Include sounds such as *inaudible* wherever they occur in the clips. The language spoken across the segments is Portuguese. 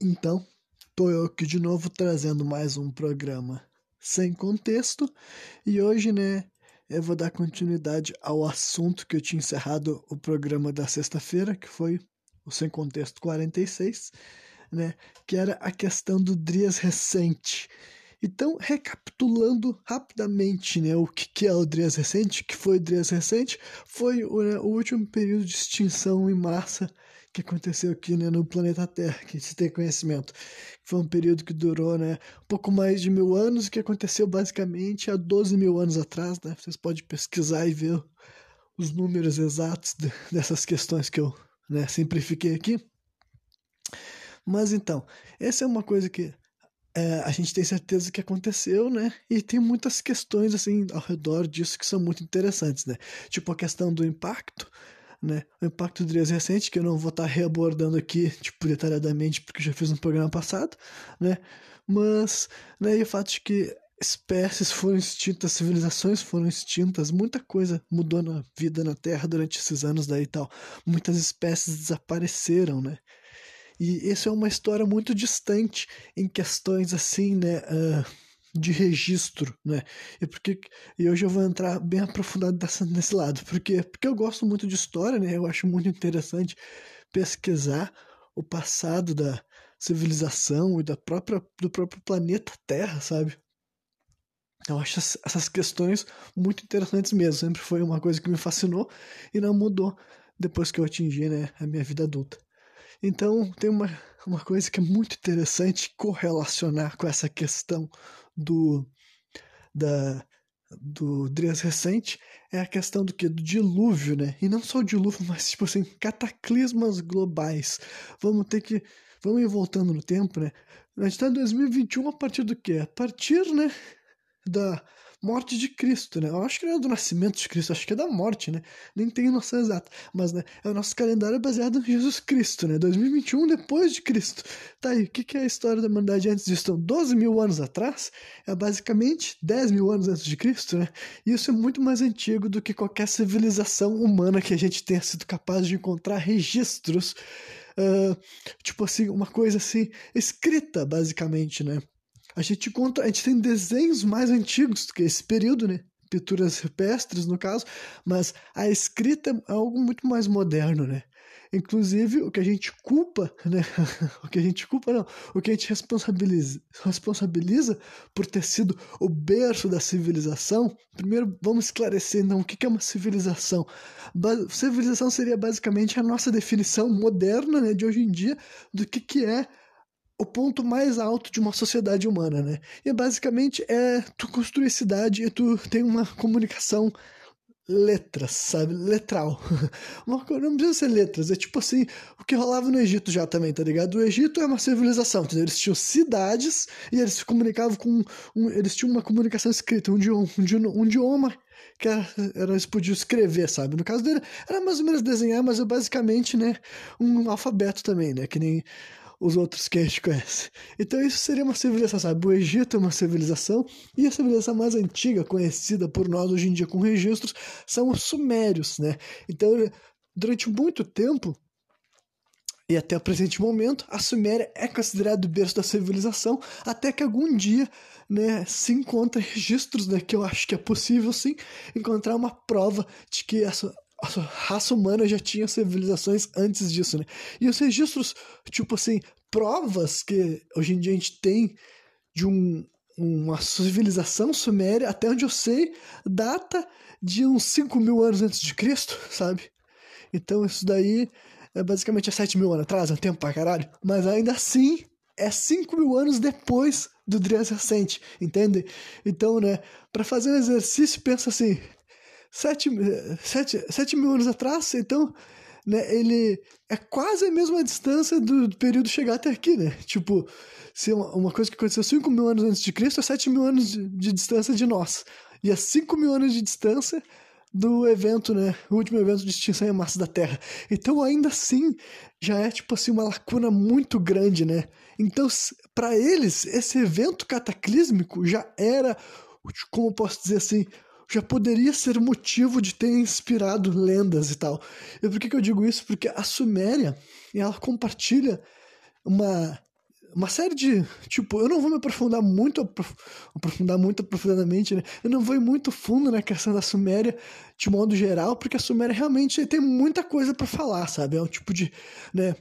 Então, tô eu aqui de novo trazendo mais um programa sem contexto e hoje, né, eu vou dar continuidade ao assunto que eu tinha encerrado o programa da sexta-feira, que foi o Sem Contexto 46, né, que era a questão do Drias recente. Então, recapitulando rapidamente né, o que, que é o Drias recente, que foi o Drias recente, foi o, né, o último período de extinção em massa que aconteceu aqui né, no planeta Terra, que se tem conhecimento. Foi um período que durou né, um pouco mais de mil anos, que aconteceu basicamente há 12 mil anos atrás. Né? Vocês podem pesquisar e ver os números exatos de, dessas questões que eu né, simplifiquei aqui. Mas então, essa é uma coisa que é, a gente tem certeza que aconteceu, né? E tem muitas questões assim ao redor disso que são muito interessantes, né? Tipo a questão do impacto, né? O impacto do Drias recente, que eu não vou estar reabordando aqui, tipo, detalhadamente, porque já fiz no programa passado, né? Mas, né, e o fato de que espécies foram extintas, civilizações foram extintas, muita coisa mudou na vida na Terra durante esses anos daí e tal. Muitas espécies desapareceram, né? E isso é uma história muito distante em questões assim, né? Uh, de registro, né? E porque e hoje eu vou entrar bem aprofundado nesse lado, porque porque eu gosto muito de história, né? Eu acho muito interessante pesquisar o passado da civilização e da própria do próprio planeta Terra, sabe? Eu acho essas questões muito interessantes mesmo. Sempre foi uma coisa que me fascinou e não mudou depois que eu atingi né, a minha vida adulta. Então, tem uma, uma coisa que é muito interessante correlacionar com essa questão do, da, do Drias recente é a questão do que? Do dilúvio, né? E não só o dilúvio, mas, tipo assim, cataclismas globais. Vamos ter que. Vamos ir voltando no tempo, né? A gente está em 2021 a partir do quê? A partir, né? Da morte de Cristo, né? Eu acho que não é do nascimento de Cristo, acho que é da morte, né? Nem tenho noção exata, mas né, é o nosso calendário baseado em Jesus Cristo, né? 2021 depois de Cristo. Tá aí, o que, que é a história da humanidade antes disso? Então, 12 mil anos atrás é basicamente 10 mil anos antes de Cristo, né? E isso é muito mais antigo do que qualquer civilização humana que a gente tenha sido capaz de encontrar registros. Uh, tipo assim, uma coisa assim, escrita, basicamente, né? A gente conta, a gente tem desenhos mais antigos do que esse período, né? Pinturas rupestres, no caso, mas a escrita é algo muito mais moderno, né? Inclusive, o que a gente culpa, né? *laughs* o que a gente culpa, não, o que a gente responsabiliza, responsabiliza por ter sido o berço da civilização. Primeiro, vamos esclarecer, então, o que é uma civilização. Ba civilização seria basicamente a nossa definição moderna, né, de hoje em dia, do que, que é o ponto mais alto de uma sociedade humana, né? E basicamente é tu construir cidade e tu tem uma comunicação letras, sabe? Letral. *laughs* não precisa ser letras, é tipo assim, o que rolava no Egito já também, tá ligado? O Egito é uma civilização, entendeu? Eles tinham cidades e eles se comunicavam com. Um, eles tinham uma comunicação escrita, um idioma, um idioma que era, era, eles podiam escrever, sabe? No caso dele, era mais ou menos desenhar, mas é basicamente, né, um alfabeto também, né? Que nem os outros que a gente conhece. Então isso seria uma civilização, sabe? O Egito é uma civilização e a civilização mais antiga conhecida por nós hoje em dia com registros são os sumérios, né? Então, durante muito tempo e até o presente momento, a Suméria é considerada o berço da civilização, até que algum dia, né, se encontra registros, né, que eu acho que é possível sim encontrar uma prova de que essa a raça humana já tinha civilizações antes disso, né? E os registros, tipo assim, provas que hoje em dia a gente tem de um, uma civilização suméria, até onde eu sei, data de uns 5 mil anos antes de Cristo, sabe? Então isso daí é basicamente 7 mil anos atrás, é um tempo pra caralho. Mas ainda assim, é 5 mil anos depois do Drias recente, entende? Então, né, para fazer um exercício, pensa assim, sete, sete, sete mil anos atrás, então, né, ele é quase a mesma distância do, do período chegar até aqui, né? Tipo, se uma, uma coisa que aconteceu 5 mil anos antes de Cristo é 7 mil anos de, de distância de nós. E é 5 mil anos de distância do evento, né? O último evento de extinção em massa da Terra. Então, ainda assim, já é tipo assim uma lacuna muito grande, né? Então, para eles, esse evento cataclísmico já era, como posso dizer assim, já poderia ser motivo de ter inspirado lendas e tal. E por que, que eu digo isso? Porque a Suméria, ela compartilha uma uma série de. Tipo, eu não vou me aprofundar muito, aprofundar muito profundamente, né? Eu não vou ir muito fundo na questão da Suméria de modo geral, porque a Suméria realmente tem muita coisa para falar, sabe? É um tipo de. né?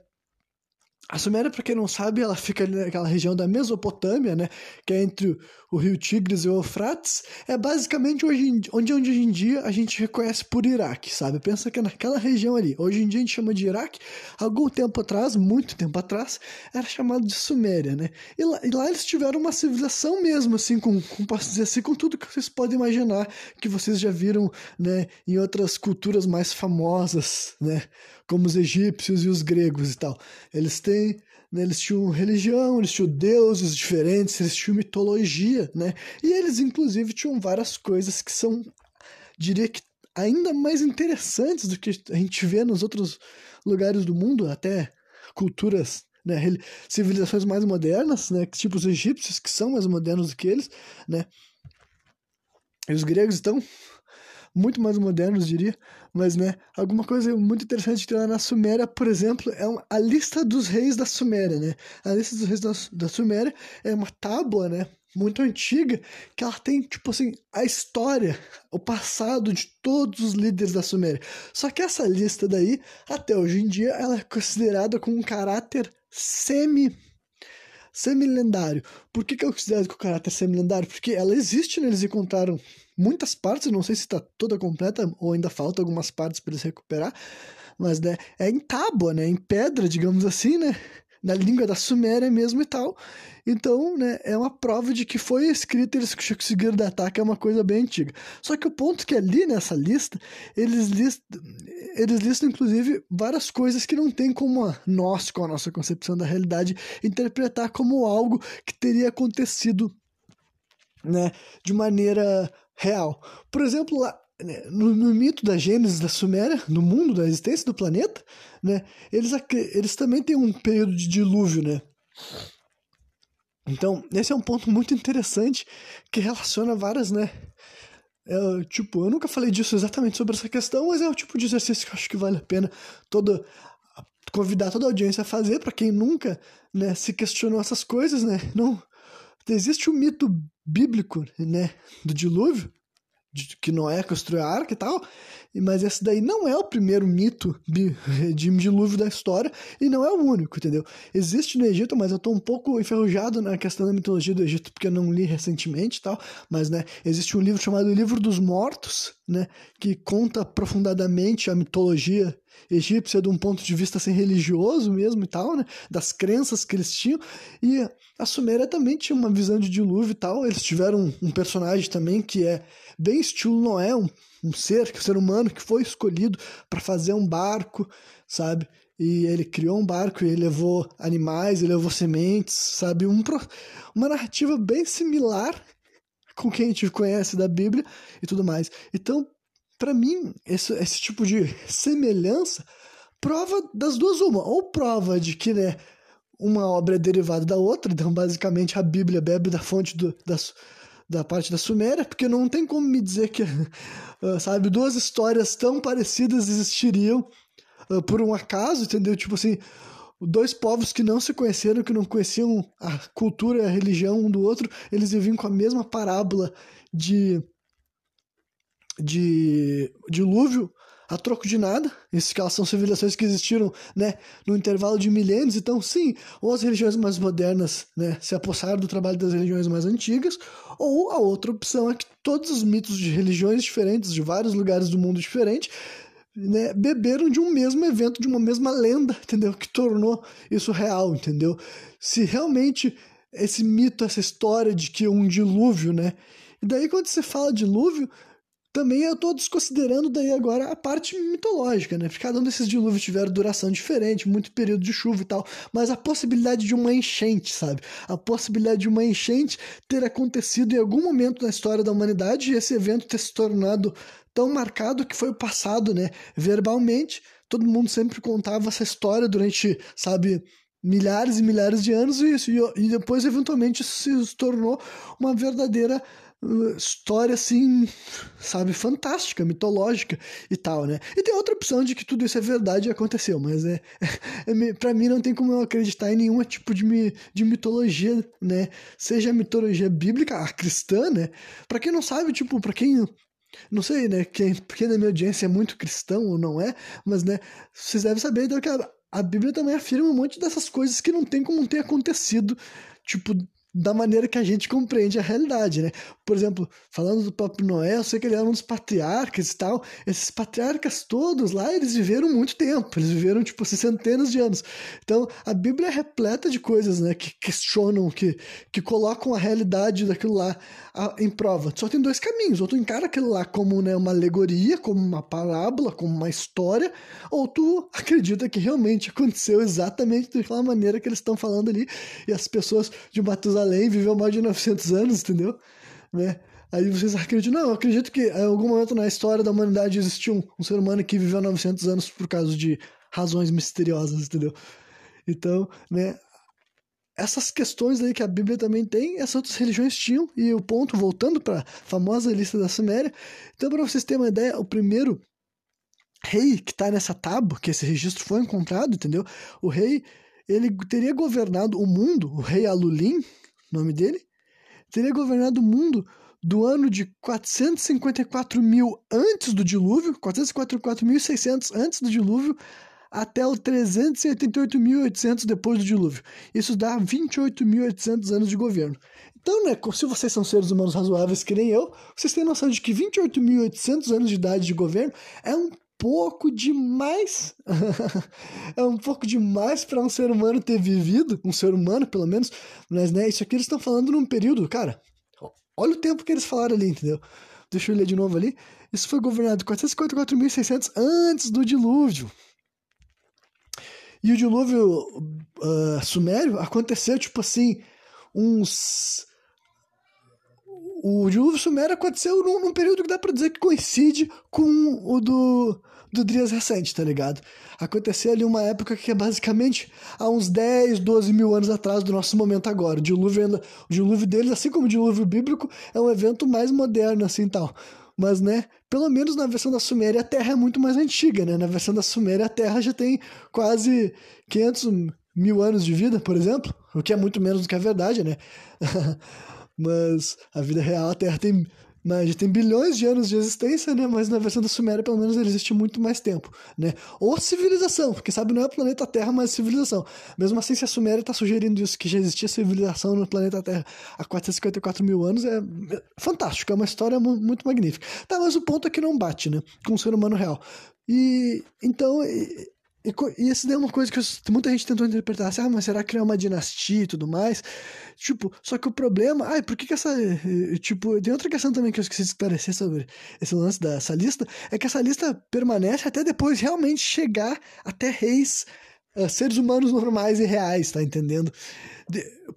A Suméria, para quem não sabe, ela fica ali naquela região da Mesopotâmia, né, que é entre o rio Tigres e o Eufrates, é basicamente hoje, onde, onde hoje em dia a gente reconhece por Iraque, sabe? Pensa que é naquela região ali. Hoje em dia a gente chama de Iraque, algum tempo atrás, muito tempo atrás, era chamado de Suméria, né? E lá, e lá eles tiveram uma civilização mesmo, assim, com, com, posso dizer assim, com tudo que vocês podem imaginar, que vocês já viram, né, em outras culturas mais famosas, né? Como os egípcios e os gregos e tal. Eles têm, né, eles tinham religião, eles tinham deuses diferentes, eles tinham mitologia, né? E eles inclusive tinham várias coisas que são, diria que ainda mais interessantes do que a gente vê nos outros lugares do mundo, até culturas né, civilizações mais modernas, né, tipo os egípcios, que são mais modernos do que eles, né, e os gregos estão muito mais modernos, diria, mas, né, alguma coisa muito interessante que tem lá na Suméria, por exemplo, é uma, a lista dos reis da Suméria, né? A lista dos reis da, da Suméria é uma tábua, né, muito antiga, que ela tem, tipo assim, a história, o passado de todos os líderes da Suméria. Só que essa lista daí, até hoje em dia, ela é considerada com um caráter semi semi-lendário. Por que, que eu considero que o caráter semi-lendário? Porque ela existe, né? Eles encontraram muitas partes, não sei se está toda completa ou ainda falta algumas partes para eles recuperar, mas né, é em tábua, né? Em pedra, digamos assim, né? Na língua da Suméria mesmo e tal. Então, né, é uma prova de que foi escrita eles conseguiram datar, que é uma coisa bem antiga. Só que o ponto que ali nessa lista, eles listam, eles listam inclusive várias coisas que não tem como a, nós, com a nossa concepção da realidade, interpretar como algo que teria acontecido né, de maneira real. Por exemplo, lá, né, no, no, mito da Gênesis da Suméria, no mundo da existência do planeta, né, eles, eles também têm um período de dilúvio, né? Então, esse é um ponto muito interessante que relaciona várias, né? É, tipo, eu nunca falei disso exatamente sobre essa questão, mas é o tipo de exercício que eu acho que vale a pena toda convidar toda a audiência a fazer para quem nunca, né, se questionou essas coisas, né? Não existe o um mito bíblico, né, do dilúvio, de, que Noé construiu a arca e tal, mas esse daí não é o primeiro mito *laughs* de dilúvio da história e não é o único, entendeu? Existe no Egito, mas eu tô um pouco enferrujado na questão da mitologia do Egito porque eu não li recentemente e tal, mas né, existe um livro chamado Livro dos Mortos, né, que conta aprofundadamente a mitologia egípcia de um ponto de vista assim, religioso mesmo e tal, né? Das crenças que eles tinham. E a Suméria também tinha uma visão de dilúvio e tal. Eles tiveram um, personagem também que é bem estilo Noé, um, um ser, um ser humano que foi escolhido para fazer um barco, sabe? E ele criou um barco e ele levou animais, ele levou sementes, sabe? Um, uma narrativa bem similar com quem a gente conhece da Bíblia e tudo mais. Então, para mim, esse, esse tipo de *laughs* semelhança prova das duas uma. Ou prova de que né, uma obra é derivada da outra, então basicamente a Bíblia bebe da fonte do, da, da parte da Suméria, porque não tem como me dizer que, uh, *laughs* sabe, duas histórias tão parecidas existiriam uh, por um acaso, entendeu? Tipo assim, dois povos que não se conheceram, que não conheciam a cultura e a religião um do outro, eles viviam com a mesma parábola de de dilúvio a troco de nada. Esses são civilizações que existiram né, no intervalo de milênios. Então, sim, ou as religiões mais modernas né, se apossaram do trabalho das religiões mais antigas, ou a outra opção é que todos os mitos de religiões diferentes, de vários lugares do mundo diferentes, né, beberam de um mesmo evento, de uma mesma lenda, entendeu? Que tornou isso real, entendeu? Se realmente esse mito, essa história de que um dilúvio, né? E daí, quando você fala dilúvio, também eu estou desconsiderando daí agora a parte mitológica, né? Cada um desses dilúvios tiveram duração diferente, muito período de chuva e tal, mas a possibilidade de uma enchente, sabe? A possibilidade de uma enchente ter acontecido em algum momento na história da humanidade e esse evento ter se tornado tão marcado que foi o passado, né? Verbalmente, todo mundo sempre contava essa história durante, sabe, milhares e milhares de anos e, isso, e depois eventualmente se tornou uma verdadeira história assim, sabe, fantástica, mitológica e tal, né? E tem outra opção de que tudo isso é verdade e aconteceu, mas é, é, é para mim não tem como eu acreditar em nenhum tipo de, de mitologia, né? Seja a mitologia bíblica, a cristã, né? Para quem não sabe, tipo, para quem não sei, né, quem, quem na minha audiência é muito cristão ou não é, mas, né, vocês devem saber então, que a, a Bíblia também afirma um monte dessas coisas que não tem como ter acontecido, tipo, da maneira que a gente compreende a realidade, né? Por exemplo, falando do próprio Noé, eu sei que ele era um dos patriarcas e tal. Esses patriarcas todos lá, eles viveram muito tempo, eles viveram, tipo, centenas de anos. Então, a Bíblia é repleta de coisas, né, que questionam, que, que colocam a realidade daquilo lá em prova. Só tem dois caminhos: ou tu encara aquilo lá como né, uma alegoria, como uma parábola, como uma história, ou tu acredita que realmente aconteceu exatamente daquela maneira que eles estão falando ali, e as pessoas de Matusalém viveu mais de 900 anos, entendeu? Né? Aí vocês acreditam, não, eu acredito que em algum momento na história da humanidade existiu um, um ser humano que viveu 900 anos por causa de razões misteriosas, entendeu? Então, né, essas questões aí que a Bíblia também tem, essas outras religiões tinham, e o ponto, voltando para a famosa lista da Suméria, então para vocês terem uma ideia, o primeiro rei que está nessa tábua, que esse registro foi encontrado, entendeu? O rei, ele teria governado o mundo, o rei Alulim, nome dele, teria governado o mundo do ano de 454 mil antes do dilúvio, 454.600 antes do dilúvio, até o 388.800 depois do dilúvio. Isso dá 28.800 anos de governo. Então, né, se vocês são seres humanos razoáveis que nem eu, vocês têm noção de que 28.800 anos de idade de governo é um pouco demais. *laughs* é um pouco demais para um ser humano ter vivido, um ser humano pelo menos, mas né, isso aqui eles estão falando num período, cara. Olha o tempo que eles falaram ali, entendeu? Deixa eu ler de novo ali. Isso foi governado 454.600 antes do dilúvio. E o dilúvio uh, sumério aconteceu, tipo assim, uns. O dilúvio sumério aconteceu num, num, período que dá pra dizer que coincide com o do, do Dias recente, tá ligado? Aconteceu ali uma época que é basicamente há uns 10, 12 mil anos atrás do nosso momento agora. O dilúvio, ainda, o dilúvio deles, assim como o dilúvio bíblico, é um evento mais moderno, assim tal. Mas, né, pelo menos na versão da Suméria a Terra é muito mais antiga, né? Na versão da Suméria a Terra já tem quase 500 mil anos de vida, por exemplo, o que é muito menos do que a verdade, né? *laughs* Mas a vida real a Terra tem mas já tem bilhões de anos de existência, né? Mas na versão da Suméria, pelo menos, ele existe muito mais tempo, né? Ou civilização, porque sabe, não é o planeta Terra, mas civilização. Mesmo assim, se a Suméria está sugerindo isso, que já existia civilização no planeta Terra há 454 mil anos, é fantástico, é uma história muito magnífica. Tá, mas o ponto é que não bate, né? Com o ser humano real. E então e, e isso é uma coisa que muita gente tentou interpretar assim, ah, mas será que é uma dinastia e tudo mais? Tipo, só que o problema, ai, por que que essa, tipo, tem outra questão também que eu esqueci de esclarecer sobre esse lance dessa lista, é que essa lista permanece até depois realmente chegar até reis, uh, seres humanos normais e reais, tá entendendo?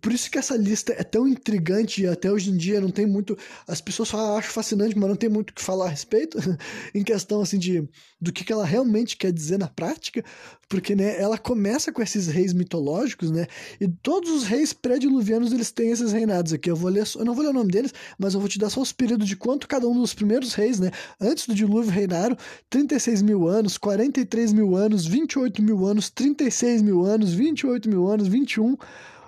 Por isso que essa lista é tão intrigante e até hoje em dia não tem muito. As pessoas só acham fascinante, mas não tem muito o que falar a respeito, *laughs* em questão assim de do que, que ela realmente quer dizer na prática, porque né, ela começa com esses reis mitológicos, né? E todos os reis pré-diluvianos eles têm esses reinados aqui. Eu vou ler, eu não vou ler o nome deles, mas eu vou te dar só os períodos de quanto cada um dos primeiros reis, né? Antes do dilúvio reinaram 36 mil anos, 43 mil anos, 28 mil anos, 36 mil anos, 28 mil anos, 21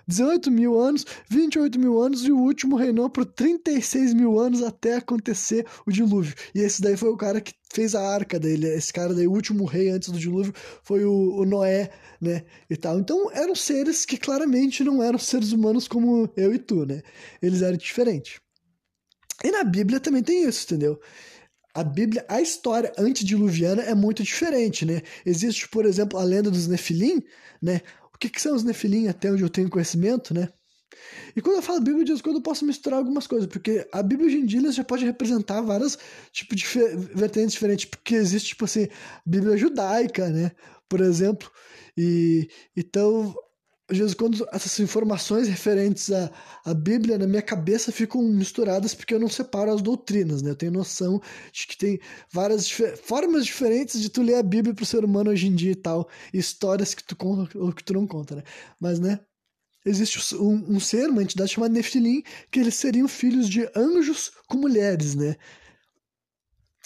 18 mil anos, 28 mil anos, e o último reinou por 36 mil anos até acontecer o dilúvio. E esse daí foi o cara que fez a arca dele. Esse cara daí, o último rei antes do dilúvio, foi o, o Noé, né? E tal. Então eram seres que claramente não eram seres humanos como eu e tu, né? Eles eram diferentes. E na Bíblia também tem isso, entendeu? a Bíblia, a história antediluviana é muito diferente, né? Existe, por exemplo, a lenda dos Nefilim, né? Que, que são os nefilim, até onde eu tenho conhecimento, né? E quando eu falo Bíblia, de quando eu posso misturar algumas coisas, porque a Bíblia hoje em dia já pode representar várias tipos de vertentes diferentes, porque existe, tipo assim, Bíblia judaica, né? Por exemplo. E então às vezes, quando essas informações referentes à, à Bíblia na minha cabeça ficam misturadas porque eu não separo as doutrinas, né? Eu tenho noção de que tem várias dif formas diferentes de tu ler a Bíblia para o ser humano hoje em dia e tal, e histórias que tu conta ou que tu não conta, né? Mas, né? existe um, um ser, uma entidade chamada Nefilim, que eles seriam filhos de anjos com mulheres, né?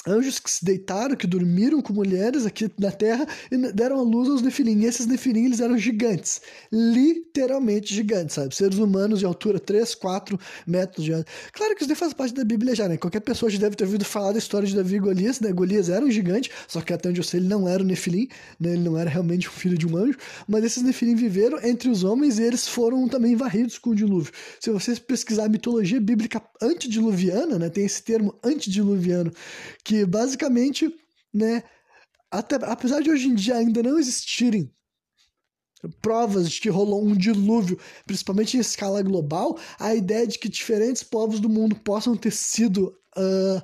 Anjos que se deitaram, que dormiram com mulheres aqui na Terra e deram a luz aos nefilim. E esses nefilim, eles eram gigantes, literalmente gigantes, sabe? Seres humanos de altura 3, 4 metros de altura. Claro que isso daí faz parte da Bíblia já, né? Qualquer pessoa já deve ter ouvido falar da história de Davi e Golias, né? Golias era um gigante, só que até onde eu sei ele não era um nefilim, né? Ele não era realmente um filho de um anjo, mas esses nefilim viveram entre os homens e eles foram também varridos com o dilúvio. Se vocês pesquisar a mitologia bíblica antediluviana, né? Tem esse termo antediluviano, que que basicamente, né, até, apesar de hoje em dia ainda não existirem provas de que rolou um dilúvio, principalmente em escala global, a ideia de que diferentes povos do mundo possam ter sido, uh,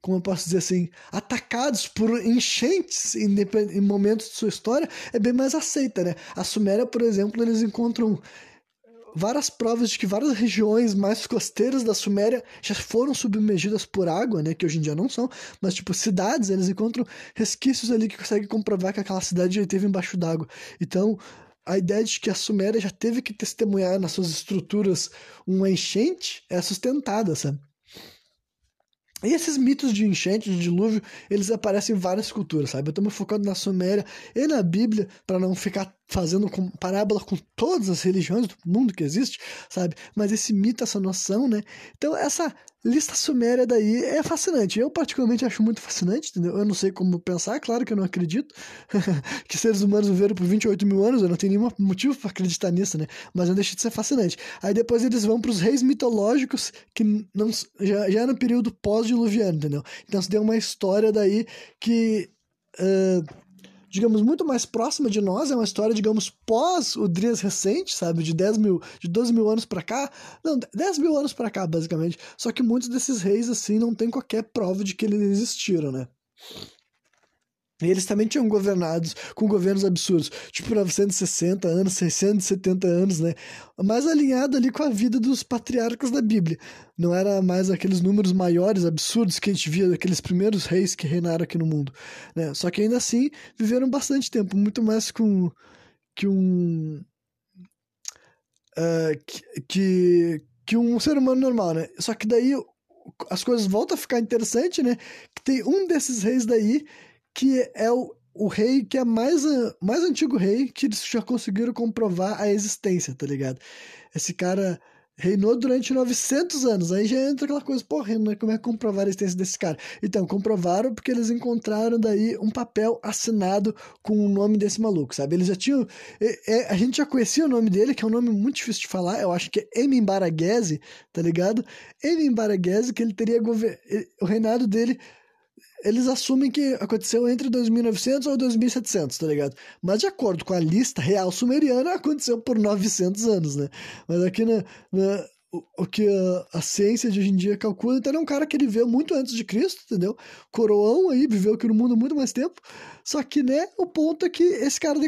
como eu posso dizer assim, atacados por enchentes em, em momentos de sua história é bem mais aceita, né? A Suméria, por exemplo, eles encontram várias provas de que várias regiões mais costeiras da Suméria já foram submergidas por água, né, que hoje em dia não são, mas tipo cidades, eles encontram resquícios ali que conseguem comprovar que aquela cidade já esteve embaixo d'água. Então, a ideia de que a Suméria já teve que testemunhar nas suas estruturas uma enchente é sustentada, sabe? E esses mitos de enchente, de dilúvio, eles aparecem em várias culturas, sabe? Eu estou me focando na Suméria e na Bíblia para não ficar fazendo parábola com todas as religiões do mundo que existe, sabe? Mas esse mito, essa noção, né? Então, essa lista suméria daí é fascinante. Eu, particularmente, acho muito fascinante, entendeu? Eu não sei como pensar, claro que eu não acredito *laughs* que seres humanos viveram por 28 mil anos, eu não tenho nenhum motivo para acreditar nisso, né? Mas não deixa de ser fascinante. Aí depois eles vão para os reis mitológicos que não, já, já é no período pós-diluviano, entendeu? Então, se deu uma história daí que. Uh, digamos, muito mais próxima de nós, é uma história, digamos, pós o Drias recente, sabe, de 10 mil, de 12 mil anos para cá, não, 10 mil anos para cá, basicamente, só que muitos desses reis, assim, não tem qualquer prova de que eles existiram, né. Eles também tinham governados com governos absurdos, tipo 960 anos, 670 anos, né? Mais alinhado ali com a vida dos patriarcas da Bíblia. Não era mais aqueles números maiores, absurdos que a gente via daqueles primeiros reis que reinaram aqui no mundo, né? Só que ainda assim viveram bastante tempo, muito mais com que um uh, que, que, que um ser humano normal, né? Só que daí as coisas voltam a ficar interessante, né? Que tem um desses reis daí que é o, o rei que é mais, mais antigo rei que eles já conseguiram comprovar a existência, tá ligado? Esse cara reinou durante 900 anos. Aí já entra aquela coisa, porra, né? como é que comprovar a existência desse cara? Então, comprovaram porque eles encontraram daí um papel assinado com o nome desse maluco, sabe? Eles já tinham. A gente já conhecia o nome dele, que é um nome muito difícil de falar, eu acho que é Emin Baraghese, tá ligado? Emin Baraghese, que ele teria. O reinado dele eles assumem que aconteceu entre 2900 ou 2700, tá ligado? Mas de acordo com a lista real sumeriana, aconteceu por 900 anos, né? Mas aqui na, na o, o, que a, a, ciência de hoje em dia calcula, então ele é um cara que ele veio muito antes de Cristo, entendeu? Coroão aí, viveu aqui no mundo muito mais tempo. Só que, né, o ponto é que esse cara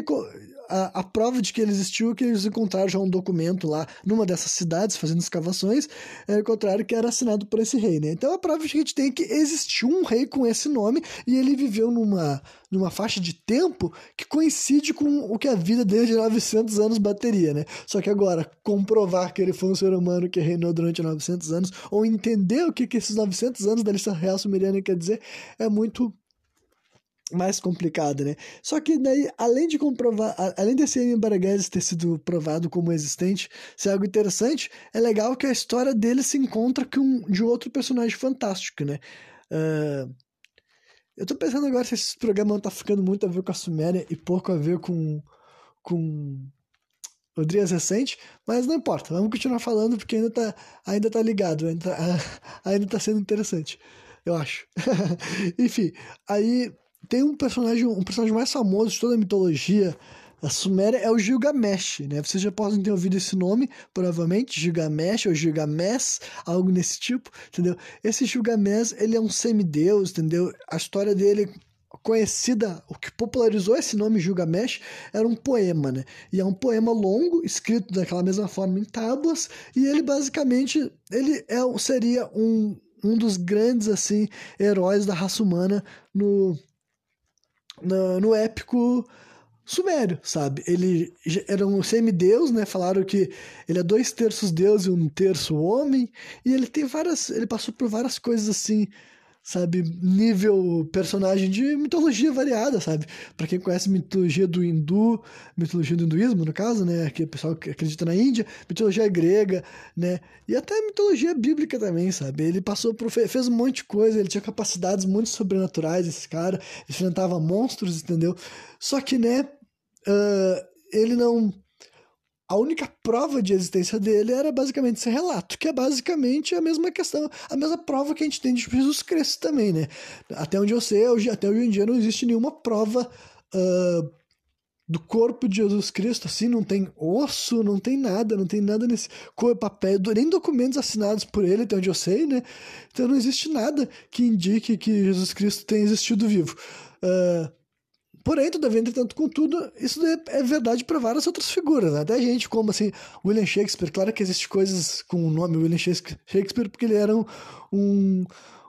a, a, prova de que ele existiu é que eles encontraram já um documento lá numa dessas cidades fazendo escavações, é, encontraram que era assinado por esse rei, né? Então a prova que a gente tem é que existiu um rei com esse nome e ele viveu numa, numa faixa de tempo que coincide com o que a vida dele de 900 anos bateria, né? Só que agora, comprovar que ele foi um ser humano que reinou durante 900 anos, ou entender o que, que esses 900 anos da lista real sumeriana quer dizer, é muito mais complicado, né? Só que daí, além de comprovar, além desse M. Baragues ter sido provado como existente, ser algo interessante, é legal que a história dele se encontra com de outro personagem fantástico, né? Uh, eu tô pensando agora se esse programa não tá ficando muito a ver com a Suméria e pouco a ver com, com o Drias recente, mas não importa, vamos continuar falando porque ainda tá, ainda tá ligado, ainda tá, *laughs* ainda tá sendo interessante, eu acho. *laughs* Enfim, aí tem um personagem, um personagem mais famoso de toda a mitologia a Suméria é o Gilgamesh, né? Vocês já podem ter ouvido esse nome, provavelmente, Gilgamesh ou Gilgamesh, algo nesse tipo, entendeu? Esse Gilgamesh, ele é um semideus, entendeu? A história dele conhecida, o que popularizou esse nome Gilgamesh era um poema, né? E é um poema longo, escrito daquela mesma forma em tábuas, e ele basicamente ele é, seria um, um dos grandes assim heróis da raça humana no no, no épico sumério, sabe? Ele era um semideus, né? Falaram que ele é dois terços deus e um terço homem, e ele tem várias, ele passou por várias coisas assim, sabe, nível personagem de mitologia variada, sabe? Para quem conhece mitologia do hindu, mitologia do hinduísmo, no caso, né, que o pessoal que acredita na Índia, mitologia grega, né, e até mitologia bíblica também, sabe? Ele passou por fez um monte de coisa, ele tinha capacidades muito sobrenaturais, esse cara, enfrentava monstros, entendeu? Só que, né, uh, ele não a única prova de existência dele era basicamente esse relato, que é basicamente a mesma questão, a mesma prova que a gente tem de Jesus Cristo também, né? Até onde eu sei, hoje, até hoje em dia não existe nenhuma prova uh, do corpo de Jesus Cristo, assim, não tem osso, não tem nada, não tem nada nesse corpo, papel, nem documentos assinados por ele, até onde eu sei, né? Então não existe nada que indique que Jesus Cristo tenha existido vivo. Uh, Porém, todavia, entretanto, contudo, isso é verdade para várias outras figuras. Né? Até gente como, assim, William Shakespeare. Claro que existem coisas com o nome William Shakespeare porque ele era um, um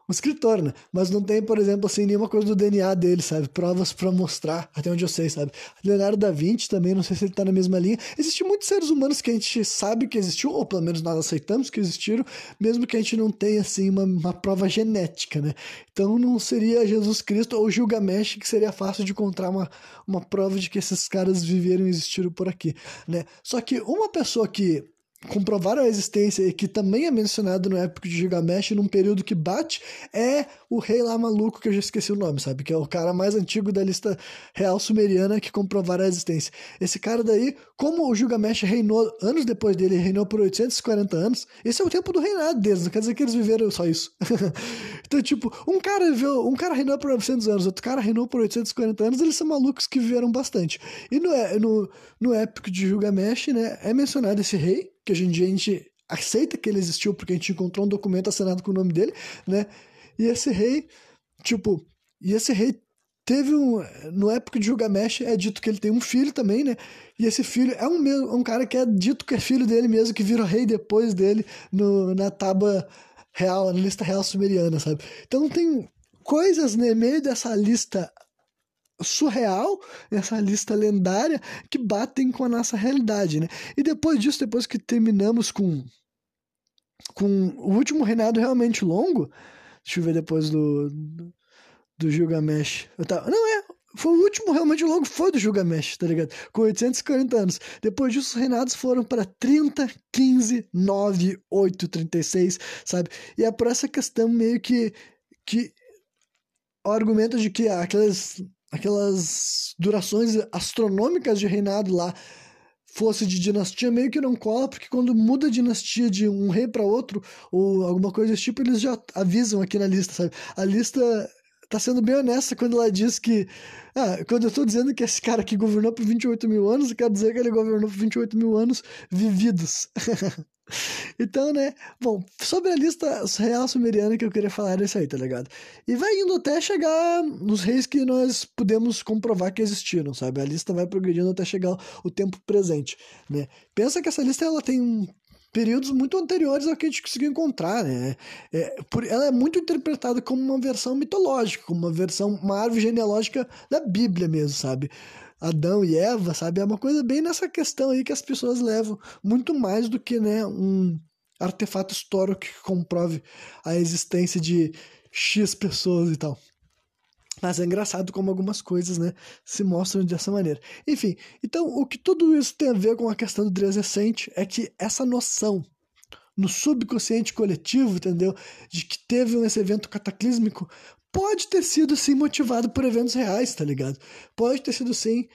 um escritor, né? Mas não tem, por exemplo, assim, nenhuma coisa do DNA dele, sabe? Provas para mostrar, até onde eu sei, sabe? Leonardo da Vinci também, não sei se ele tá na mesma linha. Existem muitos seres humanos que a gente sabe que existiu, ou pelo menos nós aceitamos que existiram, mesmo que a gente não tenha, assim, uma, uma prova genética, né? Então não seria Jesus Cristo ou Gilgamesh que seria fácil de encontrar uma, uma prova de que esses caras viveram e existiram por aqui, né? Só que uma pessoa que comprovaram a existência e que também é mencionado no épico de Gilgamesh num período que bate é o rei lá maluco que eu já esqueci o nome, sabe? Que é o cara mais antigo da lista real sumeriana que comprovaram a existência. Esse cara daí, como o Gilgamesh reinou anos depois dele, reinou por 840 anos, esse é o tempo do reinado deles, não quer dizer que eles viveram só isso. *laughs* então, tipo, um cara viveu, um cara reinou por 900 anos, outro cara reinou por 840 anos, eles são malucos que viveram bastante. E no, no, no épico de Gilgamesh, né, é mencionado esse rei, que hoje em dia a gente aceita que ele existiu porque a gente encontrou um documento assinado com o nome dele, né? E esse rei, tipo, e esse rei teve um. No época de Gilgamesh é dito que ele tem um filho também, né? E esse filho é um, um cara que é dito que é filho dele mesmo, que vira rei depois dele no, na tábua real, na lista real sumeriana, sabe? Então tem coisas no meio dessa lista surreal, essa lista lendária, que batem com a nossa realidade, né? E depois disso, depois que terminamos com, com o último reinado realmente longo, deixa eu ver depois do, do, do Gilgamesh. Tava, não, é, foi o último realmente longo, foi do Gilgamesh, tá ligado? Com 840 anos. Depois disso, os reinados foram para 30, 15, 9, 8, 36, sabe? E é por essa questão meio que, que o argumento de que aquelas aquelas durações astronômicas de reinado lá fosse de dinastia meio que não cola, porque quando muda a dinastia de um rei para outro, ou alguma coisa desse tipo, eles já avisam aqui na lista, sabe? A lista tá sendo bem honesta quando ela diz que. Ah, quando eu tô dizendo que esse cara aqui governou por 28 mil anos, eu quero dizer que ele governou por 28 mil anos vividos. *laughs* então, né? Bom, sobre a lista real sumeriana que eu queria falar é isso aí, tá ligado? E vai indo até chegar nos reis que nós podemos comprovar que existiram, sabe? A lista vai progredindo até chegar o tempo presente, né? Pensa que essa lista ela tem períodos muito anteriores ao que a gente conseguiu encontrar, né? É, por, ela é muito interpretada como uma versão mitológica, como uma versão, uma árvore genealógica da Bíblia mesmo, sabe? Adão e Eva, sabe? É uma coisa bem nessa questão aí que as pessoas levam, muito mais do que né, um artefato histórico que comprove a existência de X pessoas e tal. Mas é engraçado como algumas coisas, né, se mostram dessa maneira. Enfim, então o que tudo isso tem a ver com a questão do Deus recente é que essa noção no subconsciente coletivo, entendeu? De que teve esse evento cataclísmico, pode ter sido sim motivado por eventos reais, tá ligado? Pode ter sido sim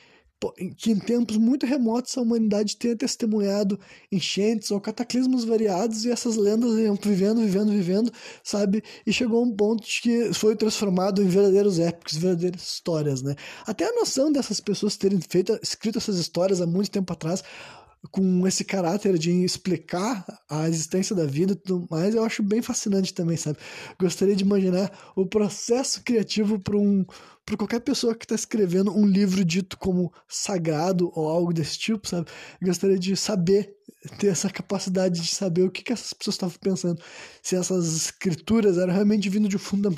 que em tempos muito remotos a humanidade tenha testemunhado enchentes ou cataclismos variados e essas lendas iam vivendo, vivendo, vivendo, sabe? E chegou um ponto de que foi transformado em verdadeiros épicos, verdadeiras histórias, né? Até a noção dessas pessoas terem feito, escrito essas histórias há muito tempo atrás com esse caráter de explicar a existência da vida e tudo mais, eu acho bem fascinante também, sabe? Gostaria de imaginar o processo criativo para um para qualquer pessoa que está escrevendo um livro dito como sagrado ou algo desse tipo, sabe? gostaria de saber, ter essa capacidade de saber o que, que essas pessoas estavam pensando. Se essas escrituras eram realmente vindo de um funda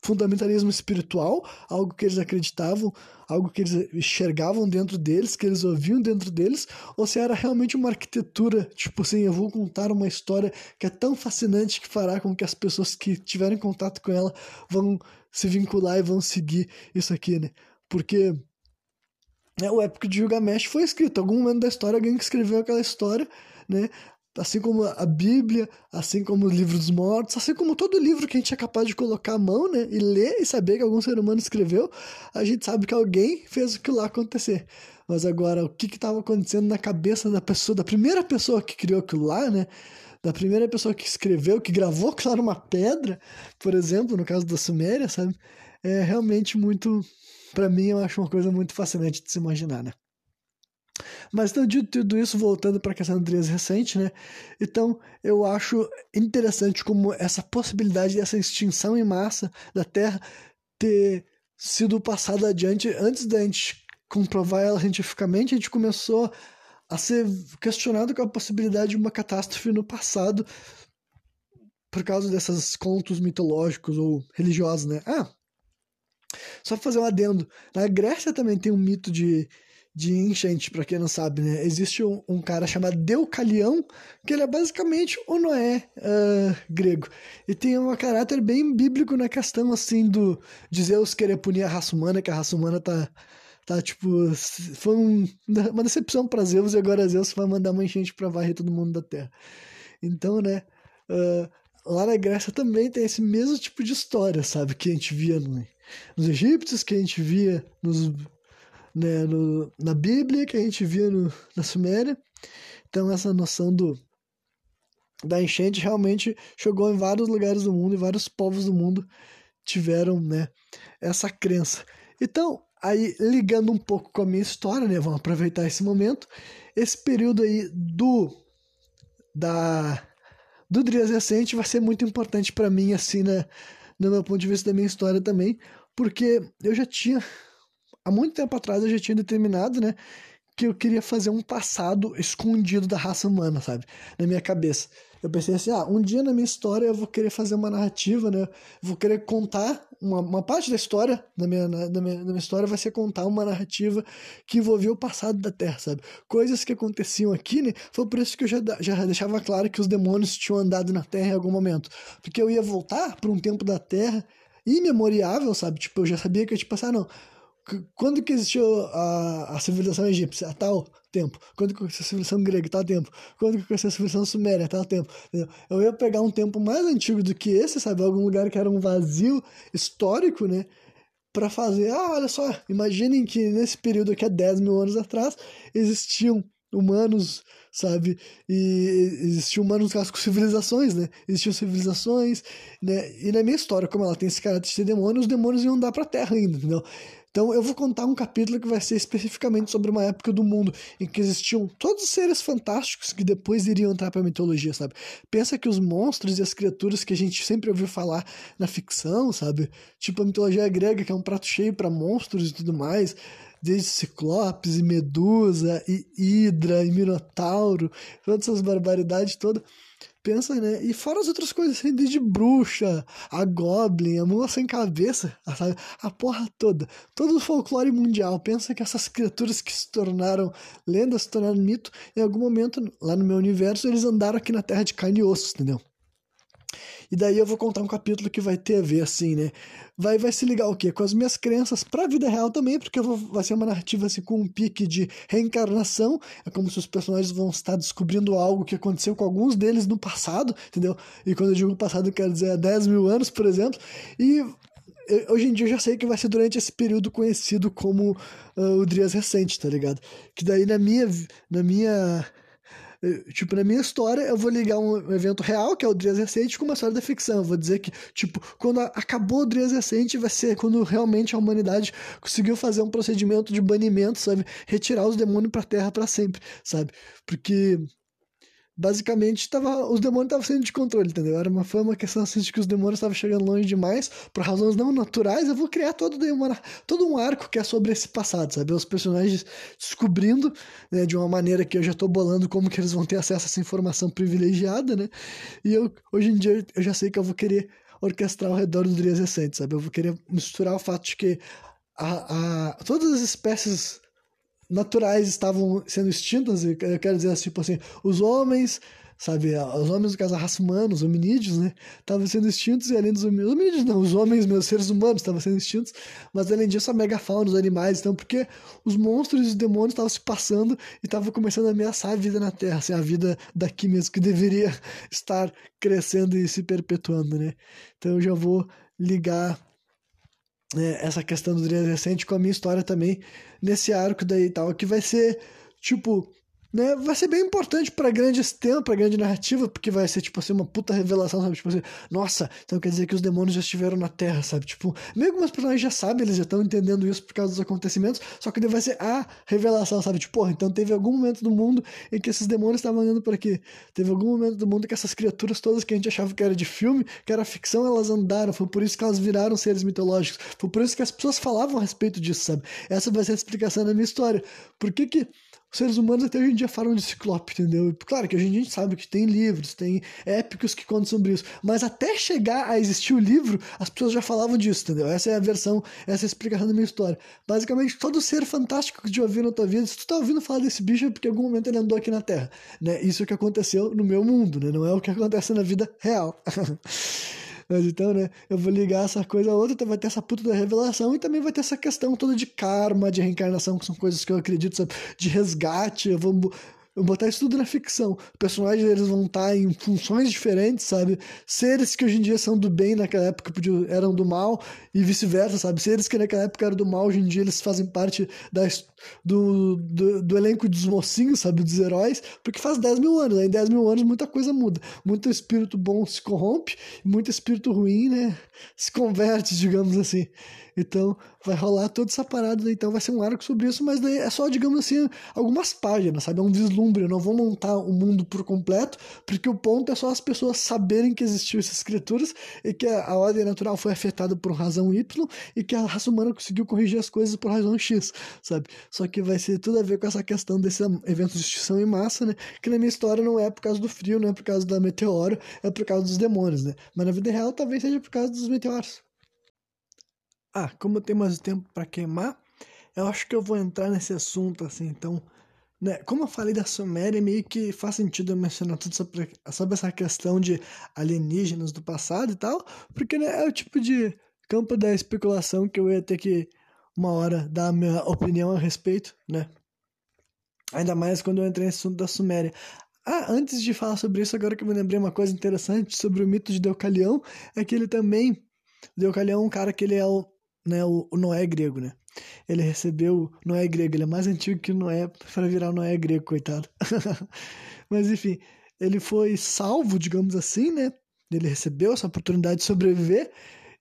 fundamentalismo espiritual, algo que eles acreditavam, algo que eles enxergavam dentro deles, que eles ouviam dentro deles, ou se era realmente uma arquitetura, tipo assim, eu vou contar uma história que é tão fascinante que fará com que as pessoas que tiverem contato com ela vão se vincular e vão seguir isso aqui, né? Porque né, o épico de Gilgamesh foi escrito. Algum momento da história, alguém que escreveu aquela história, né? Assim como a Bíblia, assim como o livro dos mortos, assim como todo livro que a gente é capaz de colocar a mão, né? E ler e saber que algum ser humano escreveu, a gente sabe que alguém fez aquilo lá acontecer. Mas agora, o que estava acontecendo na cabeça da pessoa, da primeira pessoa que criou aquilo lá, né? Da primeira pessoa que escreveu, que gravou *laughs* aquilo lá numa pedra, por exemplo, no caso da Suméria, sabe? É realmente muito para mim eu acho uma coisa muito fascinante de se imaginar, né? Mas então, dito tudo isso, voltando para a questão do Andreas recente, né? Então, eu acho interessante como essa possibilidade dessa extinção em massa da Terra ter sido passada adiante antes da gente comprovar ela cientificamente, a gente começou a ser questionado com a possibilidade de uma catástrofe no passado por causa desses contos mitológicos ou religiosos, né? Ah, só fazer um adendo. Na Grécia também tem um mito de, de enchente, para quem não sabe, né? Existe um, um, cara chamado Deucalião, que ele é basicamente o Noé uh, grego. E tem um caráter bem bíblico na questão, assim, do de Zeus querer punir a raça humana, que a raça humana tá, tá tipo... Foi um, uma decepção para Zeus, e agora Zeus vai mandar uma enchente pra varrer todo mundo da Terra. Então, né... Uh, lá na Grécia também tem esse mesmo tipo de história, sabe? Que a gente via no, nos egípcios, que a gente via nos, né, no, na Bíblia, que a gente via no, na Suméria. Então, essa noção do, da enchente realmente chegou em vários lugares do mundo e vários povos do mundo tiveram né, essa crença. Então, aí ligando um pouco com a minha história, né, vamos aproveitar esse momento, esse período aí do da do Drias recente vai ser muito importante para mim assim, né, no meu ponto de vista da minha história também, porque eu já tinha, há muito tempo atrás, eu já tinha determinado, né, que eu queria fazer um passado escondido da raça humana, sabe, na minha cabeça. Eu pensei assim, ah, um dia na minha história eu vou querer fazer uma narrativa, né, vou querer contar uma, uma parte da história, da minha, da, minha, da minha história vai ser contar uma narrativa que envolvia o passado da Terra, sabe? Coisas que aconteciam aqui, né, foi por isso que eu já, já deixava claro que os demônios tinham andado na Terra em algum momento, porque eu ia voltar para um tempo da Terra imemoriável, sabe? Tipo, eu já sabia que, tipo, assim, ah, não, quando que existiu a, a civilização egípcia? A tal tempo. Quando que existiu a civilização grega? Tal tempo. Quando que existiu a civilização suméria? Tal tempo. Entendeu? Eu ia pegar um tempo mais antigo do que esse, sabe? Algum lugar que era um vazio histórico, né? Para fazer, ah, olha só, imaginem que nesse período aqui, há 10 mil anos atrás, existiam humanos sabe? E existiam humanos com civilizações, né? Existiam civilizações, né? E na minha história, como ela tem esse caráter de ser demônio, os demônios iam dar pra terra ainda, entendeu? Então eu vou contar um capítulo que vai ser especificamente sobre uma época do mundo em que existiam todos os seres fantásticos que depois iriam entrar para a mitologia, sabe? Pensa que os monstros e as criaturas que a gente sempre ouviu falar na ficção, sabe? Tipo a mitologia grega, que é um prato cheio para monstros e tudo mais, desde Ciclopes e Medusa e Hidra e Minotauro, todas essas barbaridades todas pensa, né? E fora as outras coisas, assim, desde bruxa, a Goblin, a mula sem cabeça, sabe? A porra toda. Todo o folclore mundial. Pensa que essas criaturas que se tornaram lendas, se tornaram mito, em algum momento, lá no meu universo, eles andaram aqui na Terra de carne e osso, entendeu? E daí eu vou contar um capítulo que vai ter a ver, assim, né? Vai, vai se ligar o quê? Com as minhas crenças pra vida real também, porque vou, vai ser uma narrativa, assim, com um pique de reencarnação. É como se os personagens vão estar descobrindo algo que aconteceu com alguns deles no passado, entendeu? E quando eu digo passado, eu quero dizer há 10 mil anos, por exemplo. E hoje em dia eu já sei que vai ser durante esse período conhecido como uh, o Drias Recente, tá ligado? Que daí na minha, na minha Tipo, na minha história, eu vou ligar um evento real, que é o Drias Recente, com uma história da ficção. Eu vou dizer que, tipo, quando acabou o Drias Recente, vai ser quando realmente a humanidade conseguiu fazer um procedimento de banimento, sabe? Retirar os demônios pra terra para sempre, sabe? Porque basicamente tava, os demônios estavam sendo de controle, entendeu? Era uma, foi uma questão assim de que os demônios estavam chegando longe demais, por razões não naturais, eu vou criar todo, uma, todo um arco que é sobre esse passado, sabe? Os personagens descobrindo, né, de uma maneira que eu já tô bolando como que eles vão ter acesso a essa informação privilegiada, né? E eu, hoje em dia, eu já sei que eu vou querer orquestrar ao redor do Drias recente, sabe? Eu vou querer misturar o fato de que a, a, todas as espécies naturais estavam sendo extintas, eu quero dizer, tipo assim, os homens sabe? Os homens, caso, a raça humana, os hominídeos, né? Estavam sendo extintos e além dos hominídeos, hominídeos não, os homens, meus seres humanos estavam sendo extintos, mas além disso a megafauna, os animais, então, porque os monstros e os demônios estavam se passando e estavam começando a ameaçar a vida na Terra, assim, a vida daqui mesmo, que deveria *laughs* estar crescendo e se perpetuando, né? Então eu já vou ligar é, essa questão do Drias recente com a minha história também nesse arco daí e tal, que vai ser, tipo, né, vai ser bem importante para grandes temas, para grande narrativa, porque vai ser, tipo assim, uma puta revelação, sabe? Tipo assim, nossa, então quer dizer que os demônios já estiveram na Terra, sabe? Tipo, meio que meus personagens já sabem, eles já estão entendendo isso por causa dos acontecimentos, só que vai ser a revelação, sabe? Tipo, porra, então teve algum momento do mundo em que esses demônios estavam andando por aqui. Teve algum momento do mundo que essas criaturas todas que a gente achava que era de filme, que era ficção, elas andaram. Foi por isso que elas viraram seres mitológicos. Foi por isso que as pessoas falavam a respeito disso, sabe? Essa vai ser a explicação da minha história. Por que que os seres humanos até hoje em dia falam de Ciclope, entendeu? Claro que hoje em dia a gente sabe que tem livros, tem épicos que contam sobre isso, mas até chegar a existir o livro, as pessoas já falavam disso, entendeu? Essa é a versão, essa é a explicação da minha história. Basicamente, todo ser fantástico que tu ouviu na tua vida, se tu tá ouvindo falar desse bicho é porque em algum momento ele andou aqui na Terra, né? Isso é o que aconteceu no meu mundo, né? Não é o que acontece na vida real. *laughs* Mas então, né, eu vou ligar essa coisa a outra, então vai ter essa puta da revelação e também vai ter essa questão toda de karma, de reencarnação, que são coisas que eu acredito, sabe? De resgate, eu vou botar isso tudo na ficção. Personagens eles vão estar em funções diferentes, sabe? Seres que hoje em dia são do bem naquela época eram do mal e vice-versa, sabe? Seres que naquela época eram do mal, hoje em dia eles fazem parte da, do, do, do elenco dos mocinhos, sabe? Dos heróis, porque faz 10 mil anos. Né? Em 10 mil anos muita coisa muda. Muito espírito bom se corrompe, muito espírito ruim, né? Se converte, *laughs* digamos assim. Então, vai rolar toda essa parada, então vai ser um arco sobre isso, mas daí é só, digamos assim, algumas páginas, sabe? É um vislumbre. Eu não vou montar o mundo por completo, porque o ponto é só as pessoas saberem que existiu essas criaturas e que a ordem natural foi afetada por razão Y e que a raça humana conseguiu corrigir as coisas por razão X, sabe? Só que vai ser tudo a ver com essa questão desse evento de extinção em massa, né? Que na minha história não é por causa do frio, não é por causa da meteoro, é por causa dos demônios, né? Mas na vida real talvez seja por causa dos meteoros. Ah, como eu tenho mais tempo para queimar, eu acho que eu vou entrar nesse assunto assim, então, né, como eu falei da Suméria, meio que faz sentido eu mencionar tudo sobre, sobre essa questão de alienígenas do passado e tal, porque né, é o tipo de campo da especulação que eu ia ter que uma hora dar a minha opinião a respeito, né? Ainda mais quando eu entrei nesse assunto da Suméria. Ah, antes de falar sobre isso, agora que eu me lembrei uma coisa interessante sobre o mito de Deucalião, é que ele também, Deucalião é um cara que ele é o né, o, o Noé grego, né? Ele recebeu Noé grego, ele é mais antigo que Noé para virar o Noé grego, coitado. *laughs* Mas enfim, ele foi salvo, digamos assim, né? Ele recebeu essa oportunidade de sobreviver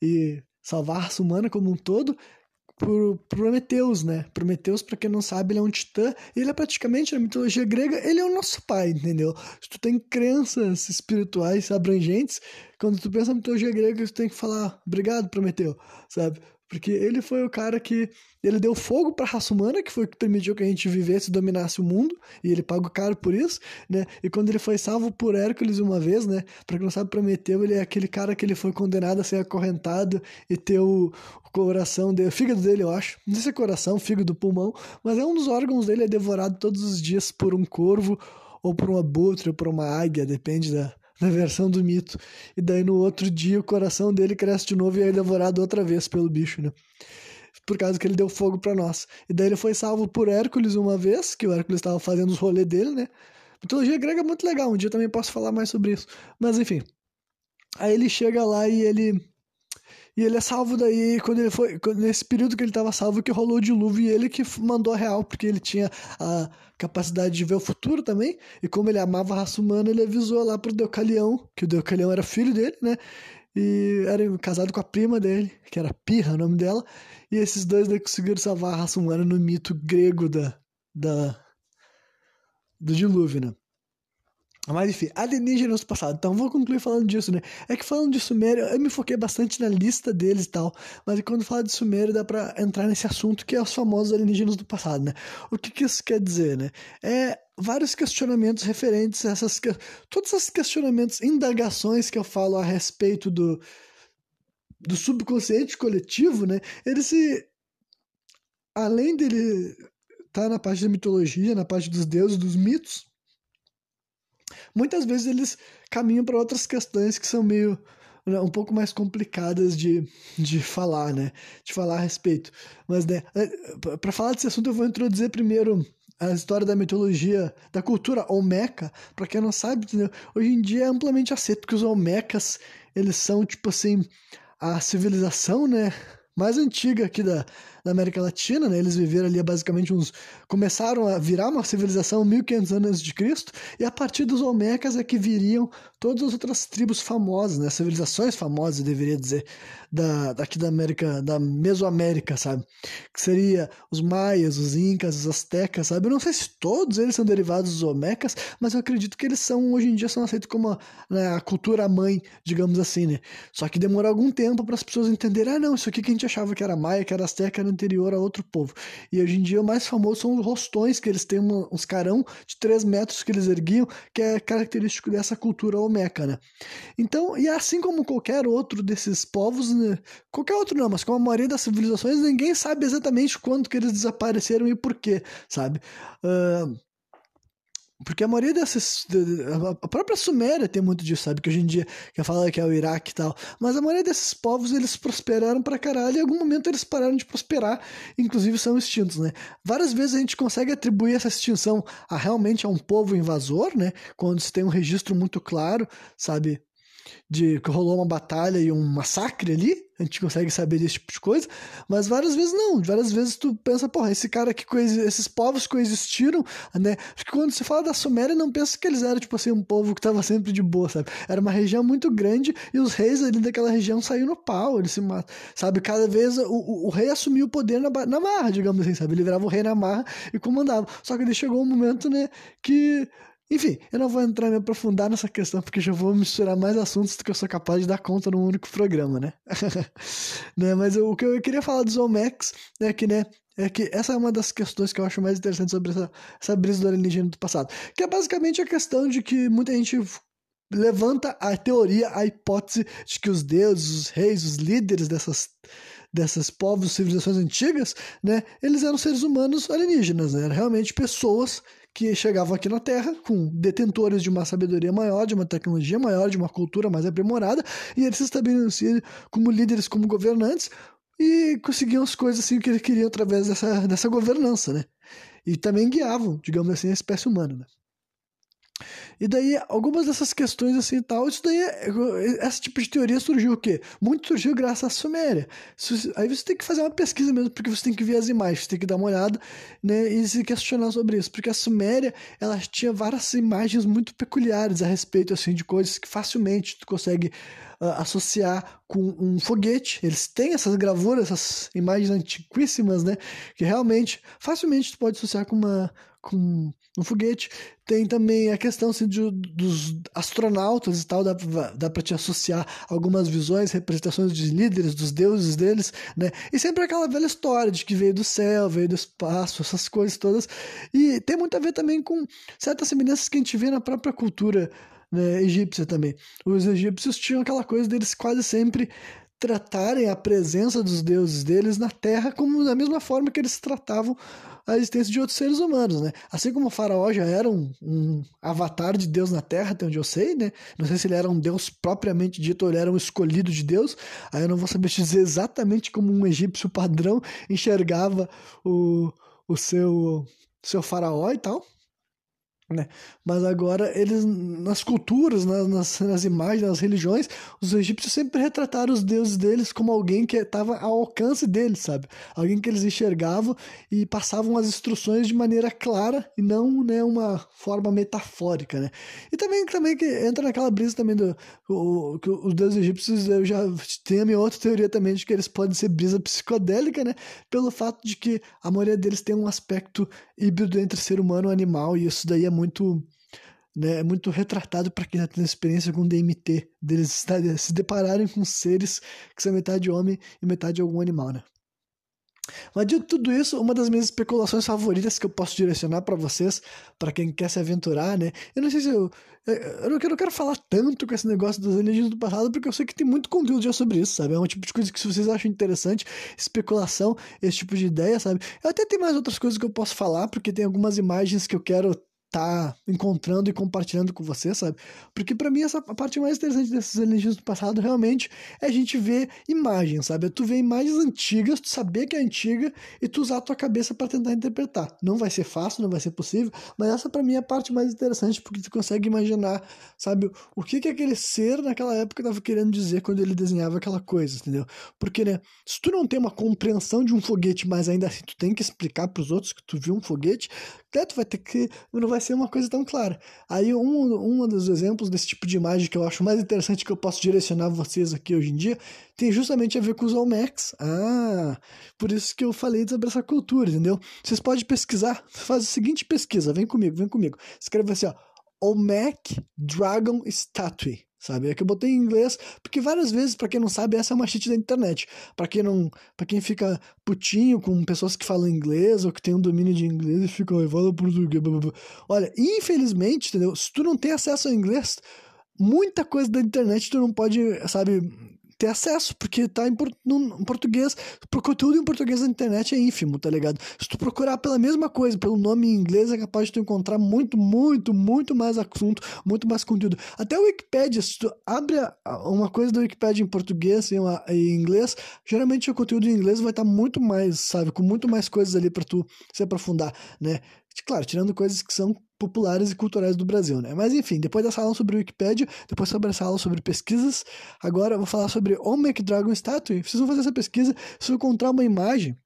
e salvar a raça humana como um todo por Prometeus, né? Prometeus, para quem não sabe, ele é um titã. E ele é praticamente, na mitologia grega, ele é o nosso pai, entendeu? Se tu tem crenças espirituais abrangentes, quando tu pensa na mitologia grega, tu tem que falar, obrigado, Prometeu, sabe? Porque ele foi o cara que. Ele deu fogo para a raça humana, que foi o que permitiu que a gente vivesse e dominasse o mundo, e ele pagou caro por isso, né? E quando ele foi salvo por Hércules uma vez, né? Pra quem não sabe, Prometeu, ele é aquele cara que ele foi condenado a ser acorrentado e ter o, o coração dele, o fígado dele, eu acho. Não sei se é coração, fígado, pulmão, mas é um dos órgãos dele é devorado todos os dias por um corvo, ou por um abutre, ou por uma águia, depende da, na versão do mito. E daí no outro dia o coração dele cresce de novo e é devorado outra vez pelo bicho, né? Por causa que ele deu fogo para nós. E daí ele foi salvo por Hércules uma vez, que o Hércules estava fazendo os rolês dele, né? Mitologia grega é muito legal, um dia também posso falar mais sobre isso. Mas enfim. Aí ele chega lá e ele e ele é salvo daí, quando ele foi. Nesse período que ele estava salvo, que rolou o dilúvio, e ele que mandou a real, porque ele tinha a capacidade de ver o futuro também. E como ele amava a raça humana, ele avisou lá pro Deucalião, que o Deucalião era filho dele, né? E era casado com a prima dele, que era Pirra, o nome dela. E esses dois daí conseguiram salvar a raça humana no mito grego da, da, do dilúvio, né? Mas enfim, alienígenas do passado. Então vou concluir falando disso, né? É que falando de Sumério, eu me foquei bastante na lista deles e tal. Mas quando fala de Sumério, dá pra entrar nesse assunto que é os famosos alienígenas do passado, né? O que, que isso quer dizer, né? É vários questionamentos referentes a essas. Todos esses questionamentos, indagações que eu falo a respeito do, do subconsciente coletivo, né? Ele se além dele estar tá na parte da mitologia, na parte dos deuses, dos mitos, muitas vezes eles caminham para outras questões que são meio né, um pouco mais complicadas de, de falar, né? De falar a respeito. Mas, né, é, para falar desse assunto, eu vou introduzir primeiro a história da mitologia, da cultura olmeca, para quem não sabe, entendeu? hoje em dia é amplamente aceito que os olmecas, eles são tipo assim, a civilização, né, mais antiga aqui da, da América Latina, né? Eles viveram ali basicamente uns começaram a virar uma civilização 1500 anos antes de Cristo, e a partir dos Olmecas é que viriam todas as outras tribos famosas, né? Civilizações famosas, deveria dizer, da daqui da América, da Mesoamérica, sabe? Que seria os maias, os incas, os astecas, sabe? Eu não sei se todos eles são derivados dos Olmecas, mas eu acredito que eles são hoje em dia são aceitos como a, né, a cultura mãe, digamos assim, né? Só que demorou algum tempo para as pessoas entenderem, ah, não, isso aqui que a gente achava que era maia, que era asteca, era anterior a outro povo. E hoje em dia o mais famoso são os rostões, que eles têm uns carão de 3 metros que eles erguiam, que é característico dessa cultura olmeca, né? Então, e assim como qualquer outro desses povos? Qualquer outro não, mas como a maioria das civilizações, ninguém sabe exatamente quando que eles desapareceram e por quê, sabe? Uh, porque a maioria dessas. A própria Suméria tem muito disso, sabe? Que hoje em dia que fala que é o Iraque e tal. Mas a maioria desses povos eles prosperaram pra caralho e em algum momento eles pararam de prosperar, inclusive são extintos, né? Várias vezes a gente consegue atribuir essa extinção a realmente a um povo invasor, né? Quando se tem um registro muito claro, sabe? De que rolou uma batalha e um massacre ali, a gente consegue saber desse tipo de coisa, mas várias vezes não, várias vezes tu pensa, porra, esse cara que esses povos coexistiram, né? Porque quando se fala da Suméria, não pensa que eles eram, tipo assim, um povo que tava sempre de boa, sabe? Era uma região muito grande e os reis ali daquela região saíram no pau, eles se matam, sabe? Cada vez o, o, o rei assumiu o poder na, na marra, digamos assim, sabe? Ele virava o rei na marra e comandava. Só que ele chegou um momento, né, que enfim, eu não vou entrar me aprofundar nessa questão porque já vou misturar mais assuntos do que eu sou capaz de dar conta num único programa, né? *laughs* né? Mas eu, o que eu queria falar dos Olmecs é que, né, é que essa é uma das questões que eu acho mais interessante sobre essa, essa brisa do alienígena do passado. Que é basicamente a questão de que muita gente levanta a teoria, a hipótese de que os deuses, os reis, os líderes dessas dessas povos, civilizações antigas, né, eles eram seres humanos alienígenas, né, eram realmente pessoas que chegavam aqui na Terra com detentores de uma sabedoria maior, de uma tecnologia maior, de uma cultura mais aprimorada, e eles se estabeleciam como líderes, como governantes, e conseguiam as coisas assim que eles queriam através dessa, dessa governança, né? E também guiavam, digamos assim, a espécie humana, né? E daí, algumas dessas questões assim tal, isso daí, esse tipo de teoria surgiu o quê? Muito surgiu graças à Suméria. Aí você tem que fazer uma pesquisa mesmo, porque você tem que ver as imagens, você tem que dar uma olhada, né, e se questionar sobre isso. Porque a Suméria, ela tinha várias imagens muito peculiares a respeito, assim, de coisas que facilmente tu consegue uh, associar com um foguete. Eles têm essas gravuras, essas imagens antiquíssimas, né, que realmente, facilmente tu pode associar com uma com um foguete. Tem também a questão assim, de, dos astronautas e tal, dá, dá para te associar algumas visões, representações de líderes, dos deuses deles, né? E sempre aquela velha história de que veio do céu, veio do espaço, essas coisas todas. E tem muito a ver também com certas semelhanças que a gente vê na própria cultura né, egípcia também. Os egípcios tinham aquela coisa deles quase sempre tratarem a presença dos deuses deles na Terra como da mesma forma que eles tratavam a existência de outros seres humanos, né? Assim como o faraó já era um, um, avatar de Deus na Terra, até onde eu sei, né? Não sei se ele era um Deus propriamente dito ou ele era um escolhido de Deus. Aí eu não vou saber dizer exatamente como um egípcio padrão enxergava o, o seu, seu faraó e tal. Né? Mas agora eles nas culturas, nas, nas, imagens, nas religiões, os egípcios sempre retrataram os deuses deles como alguém que estava ao alcance deles, sabe? Alguém que eles enxergavam e passavam as instruções de maneira clara e não né, uma forma metafórica, né? E também, também que entra naquela brisa também do o, que os deuses egípcios, eu já tenho a minha outra teoria também de que eles podem ser brisa psicodélica, né? Pelo fato de que a maioria deles tem um aspecto híbrido entre ser humano e animal e isso daí é muito né, é muito retratado para quem já tem experiência com DMT, deles *laughs* se depararem com seres que são metade homem e metade algum animal, né? Mas de tudo isso, uma das minhas especulações favoritas que eu posso direcionar para vocês, para quem quer se aventurar, né? Eu não sei se eu. Eu não, quero, eu quero falar tanto com esse negócio dos alienígenas do passado, porque eu sei que tem muito conteúdo já sobre isso, sabe? É um tipo de coisa que se vocês acham interessante, especulação, esse tipo de ideia, sabe? Eu até tenho mais outras coisas que eu posso falar, porque tem algumas imagens que eu quero tá encontrando e compartilhando com você, sabe? Porque para mim essa a parte mais interessante desses alienígenas do passado realmente é a gente ver imagens, sabe? É tu ver imagens antigas, tu saber que é antiga e tu usar a tua cabeça para tentar interpretar. Não vai ser fácil, não vai ser possível, mas essa para mim é a parte mais interessante porque tu consegue imaginar, sabe, o que que aquele ser naquela época estava querendo dizer quando ele desenhava aquela coisa, entendeu? Porque, né, se tu não tem uma compreensão de um foguete, mas ainda assim tu tem que explicar para os outros que tu viu um foguete, tu vai ter que não vai ser uma coisa tão clara. Aí um, um dos exemplos desse tipo de imagem que eu acho mais interessante que eu posso direcionar vocês aqui hoje em dia tem justamente a ver com os Olmecs. Ah, por isso que eu falei sobre essa cultura, entendeu? Vocês podem pesquisar, faz a seguinte pesquisa, vem comigo, vem comigo. Escreve assim, ó, Dragon Statue sabe? É que eu botei em inglês, porque várias vezes, para quem não sabe, essa é uma cheat da internet. Para quem não, para quem fica putinho com pessoas que falam inglês ou que tem um domínio de inglês e fica, oh, fala português, blá, blá. Olha, infelizmente, entendeu? Se tu não tem acesso ao inglês, muita coisa da internet tu não pode, sabe, ter acesso, porque tá em, no, em português. Conteúdo em português na internet é ínfimo, tá ligado? Se tu procurar pela mesma coisa, pelo nome em inglês, é capaz de tu encontrar muito, muito, muito mais assunto, muito mais conteúdo. Até o Wikipedia, se tu abre uma coisa do Wikipedia em português e em inglês, geralmente o conteúdo em inglês vai estar tá muito mais, sabe, com muito mais coisas ali para tu se aprofundar, né? Claro, tirando coisas que são populares e culturais do Brasil, né? Mas enfim, depois dessa aula sobre Wikipedia, depois sobre essa aula sobre pesquisas, agora eu vou falar sobre Olmec Dragon Statue. Vocês vão fazer essa pesquisa, vocês vão encontrar uma imagem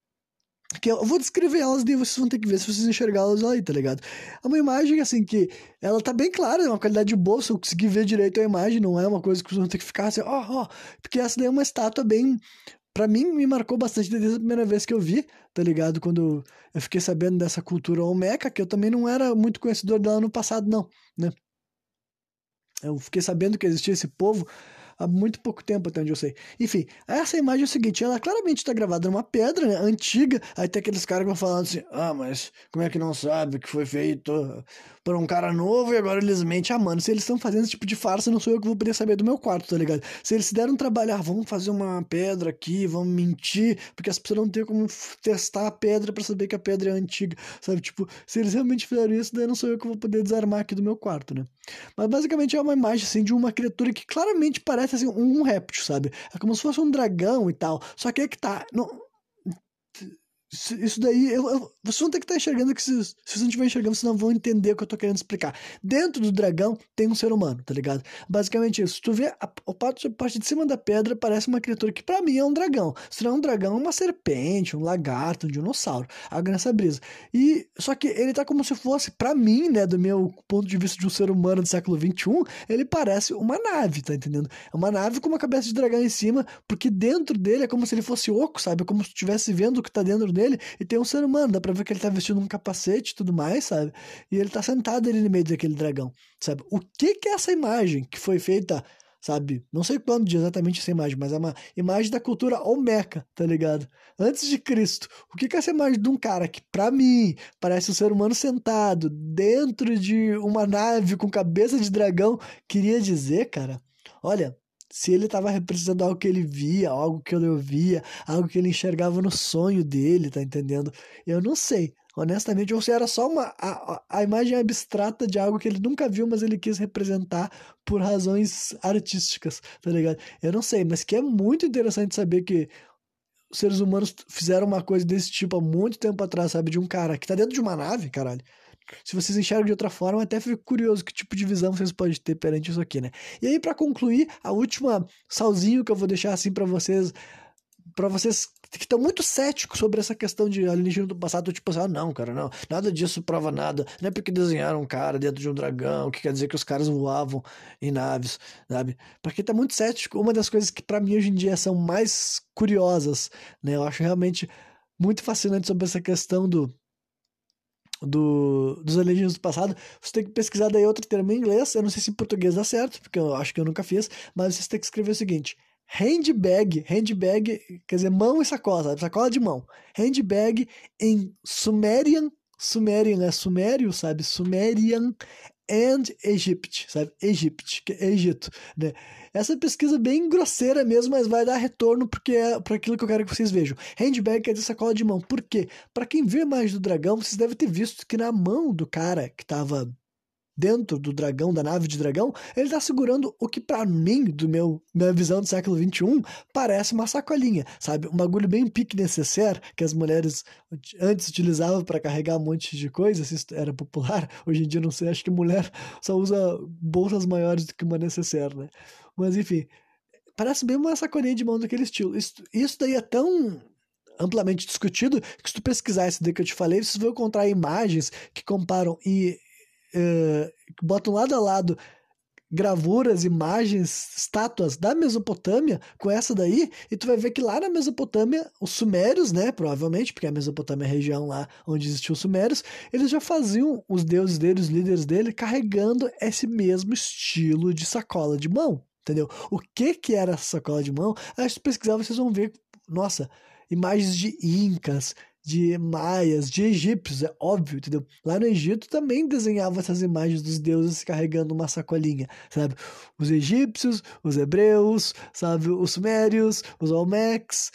que eu vou descrever elas e vocês vão ter que ver se vocês enxergá-las aí, tá ligado? É uma imagem, assim, que ela tá bem clara, é uma qualidade boa, se eu conseguir ver direito a imagem, não é uma coisa que vocês vão ter que ficar assim, ó, oh, ó, oh, porque essa daí é uma estátua bem para mim me marcou bastante desde a primeira vez que eu vi, tá ligado? Quando eu fiquei sabendo dessa cultura olmeca, que eu também não era muito conhecedor dela no passado, não, né? Eu fiquei sabendo que existia esse povo há muito pouco tempo, até onde eu sei. Enfim, essa imagem é o seguinte: ela claramente está gravada numa pedra né, antiga. Aí tem aqueles caras que vão falando assim: ah, mas como é que não sabe que foi feito por um cara novo e agora eles mentem? Ah, mano, se eles estão fazendo esse tipo de farsa, não sou eu que vou poder saber do meu quarto, tá ligado? Se eles se deram um trabalho, ah, vamos fazer uma pedra aqui, vamos mentir, porque as pessoas não têm como testar a pedra para saber que a pedra é antiga, sabe? Tipo, se eles realmente fizeram isso, daí não sou eu que vou poder desarmar aqui do meu quarto, né? Mas basicamente é uma imagem assim de uma criatura que claramente parece assim um, um réptil, sabe? É como se fosse um dragão e tal. Só que é que tá, não, isso daí, eu, eu, vocês vão ter que estar tá enxergando que se, se vocês não estiver enxergando, vocês não vão entender o que eu tô querendo explicar. Dentro do dragão tem um ser humano, tá ligado? Basicamente isso. Se tu vê a, a, parte, a parte de cima da pedra, parece uma criatura que para mim é um dragão. Se não é um dragão, é uma serpente, um lagarto, um dinossauro. Algo nessa brisa. E, só que ele tá como se fosse, para mim, né, do meu ponto de vista de um ser humano do século XXI, ele parece uma nave, tá entendendo? É uma nave com uma cabeça de dragão em cima, porque dentro dele é como se ele fosse oco, sabe? É como se estivesse vendo o que tá dentro dele dele e tem um ser humano, dá pra ver que ele tá vestindo um capacete e tudo mais, sabe? E ele tá sentado ali no meio daquele dragão, sabe? O que que é essa imagem que foi feita, sabe? Não sei quando de exatamente essa imagem, mas é uma imagem da cultura Olmeca, tá ligado? Antes de Cristo. O que que é essa imagem de um cara que, pra mim, parece um ser humano sentado dentro de uma nave com cabeça de dragão, queria dizer, cara? Olha, se ele estava representando algo que ele via, algo que ele ouvia, algo que ele enxergava no sonho dele, tá entendendo? Eu não sei, honestamente, ou se era só uma a, a imagem abstrata de algo que ele nunca viu, mas ele quis representar por razões artísticas, tá ligado? Eu não sei, mas que é muito interessante saber que os seres humanos fizeram uma coisa desse tipo há muito tempo atrás, sabe? De um cara que tá dentro de uma nave, caralho se vocês enxergam de outra forma, até fico curioso que tipo de visão vocês podem ter perante isso aqui, né? E aí, para concluir, a última salzinho que eu vou deixar assim para vocês, para vocês que estão muito céticos sobre essa questão de alienígena do passado, tipo assim, ah, não, cara, não, nada disso prova nada, não é porque desenharam um cara dentro de um dragão, que quer dizer que os caras voavam em naves, sabe? Pra quem tá muito cético, uma das coisas que para mim hoje em dia são mais curiosas, né? Eu acho realmente muito fascinante sobre essa questão do do, dos alienígenas do passado, você tem que pesquisar daí outro termo em inglês. Eu não sei se em português dá certo, porque eu acho que eu nunca fiz, mas você tem que escrever o seguinte: handbag, handbag, quer dizer, mão e sacola? Sacola de mão. Handbag em Sumerian, Sumerian é sumério, sabe? Sumerian and Egypt, sabe? Egypt, que é Egito, né? Essa pesquisa é bem grosseira mesmo, mas vai dar retorno porque é para aquilo que eu quero que vocês vejam. Handbag quer dizer sacola de mão. Por quê? Para quem vê mais do dragão, vocês devem ter visto que na mão do cara que tava dentro do dragão, da nave de dragão, ele está segurando o que para mim, do meu minha visão do século 21, parece uma sacolinha, sabe? Um bagulho bem pique necessaire que as mulheres antes utilizavam para carregar um monte de coisas, isso era popular. Hoje em dia não sei, acho que mulher *laughs* só usa bolsas maiores do que uma necessaire, né? Mas enfim, parece bem uma sacolinha de mão daquele estilo. Isso, isso daí é tão amplamente discutido que se tu pesquisar esse daí que eu te falei, vocês vão encontrar imagens que comparam e uh, botam lado a lado gravuras, imagens, estátuas da Mesopotâmia com essa daí, e tu vai ver que lá na Mesopotâmia, os sumérios, né, provavelmente, porque a Mesopotâmia é a região lá onde existiam os sumérios, eles já faziam os deuses deles, os líderes dele, carregando esse mesmo estilo de sacola de mão, entendeu? O que que era essa sacola de mão? Acho que pesquisar vocês vão ver, nossa, imagens de incas, de maias, de egípcios, é óbvio, entendeu? Lá no Egito também desenhava essas imagens dos deuses carregando uma sacolinha, sabe? Os egípcios, os hebreus, sabe? Os sumérios, os olmecs,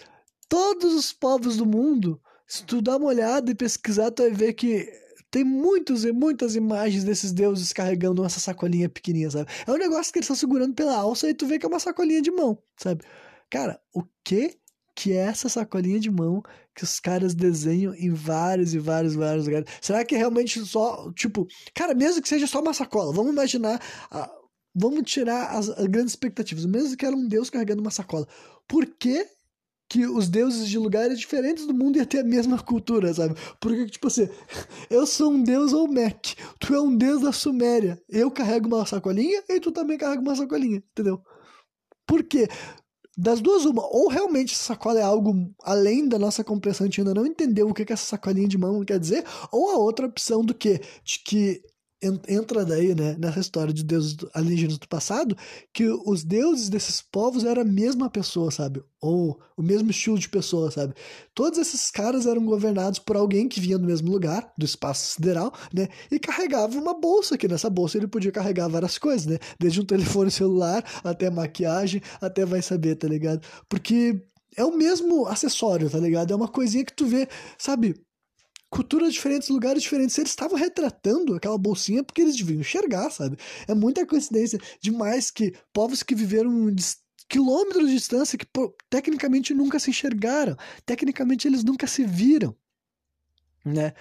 todos os povos do mundo. Se tu dá uma olhada e pesquisar, tu vai ver que tem muitos e muitas imagens desses deuses carregando essa sacolinha pequenininha, sabe? É um negócio que eles estão segurando pela alça e tu vê que é uma sacolinha de mão, sabe? Cara, o que que é essa sacolinha de mão que os caras desenham em vários e vários, vários lugares. Será que é realmente só, tipo, cara, mesmo que seja só uma sacola, vamos imaginar, ah, vamos tirar as, as, grandes expectativas, mesmo que era um deus carregando uma sacola. Por que que os deuses de lugares diferentes do mundo iam ter a mesma cultura, sabe? Porque, tipo assim, eu sou um deus Olmec, tu é um deus da Suméria, eu carrego uma sacolinha e tu também carrega uma sacolinha, entendeu? Por quê? Das duas, uma, ou realmente essa sacola é algo além da nossa compreensão, a gente ainda não entendeu o que, que essa sacolinha de mão quer dizer, ou a outra opção do que? De que entra daí, né, nessa história de deuses alienígenas do passado, que os deuses desses povos eram a mesma pessoa, sabe? Ou o mesmo estilo de pessoa, sabe? Todos esses caras eram governados por alguém que vinha do mesmo lugar, do espaço sideral, né? E carregava uma bolsa, que nessa bolsa ele podia carregar várias coisas, né? Desde um telefone celular até maquiagem, até vai saber, tá ligado? Porque é o mesmo acessório, tá ligado? É uma coisinha que tu vê, sabe? Culturas diferentes, lugares diferentes. Eles estavam retratando aquela bolsinha porque eles deviam enxergar, sabe? É muita coincidência demais que povos que viveram quilômetros de distância, que pô, tecnicamente nunca se enxergaram, tecnicamente eles nunca se viram né?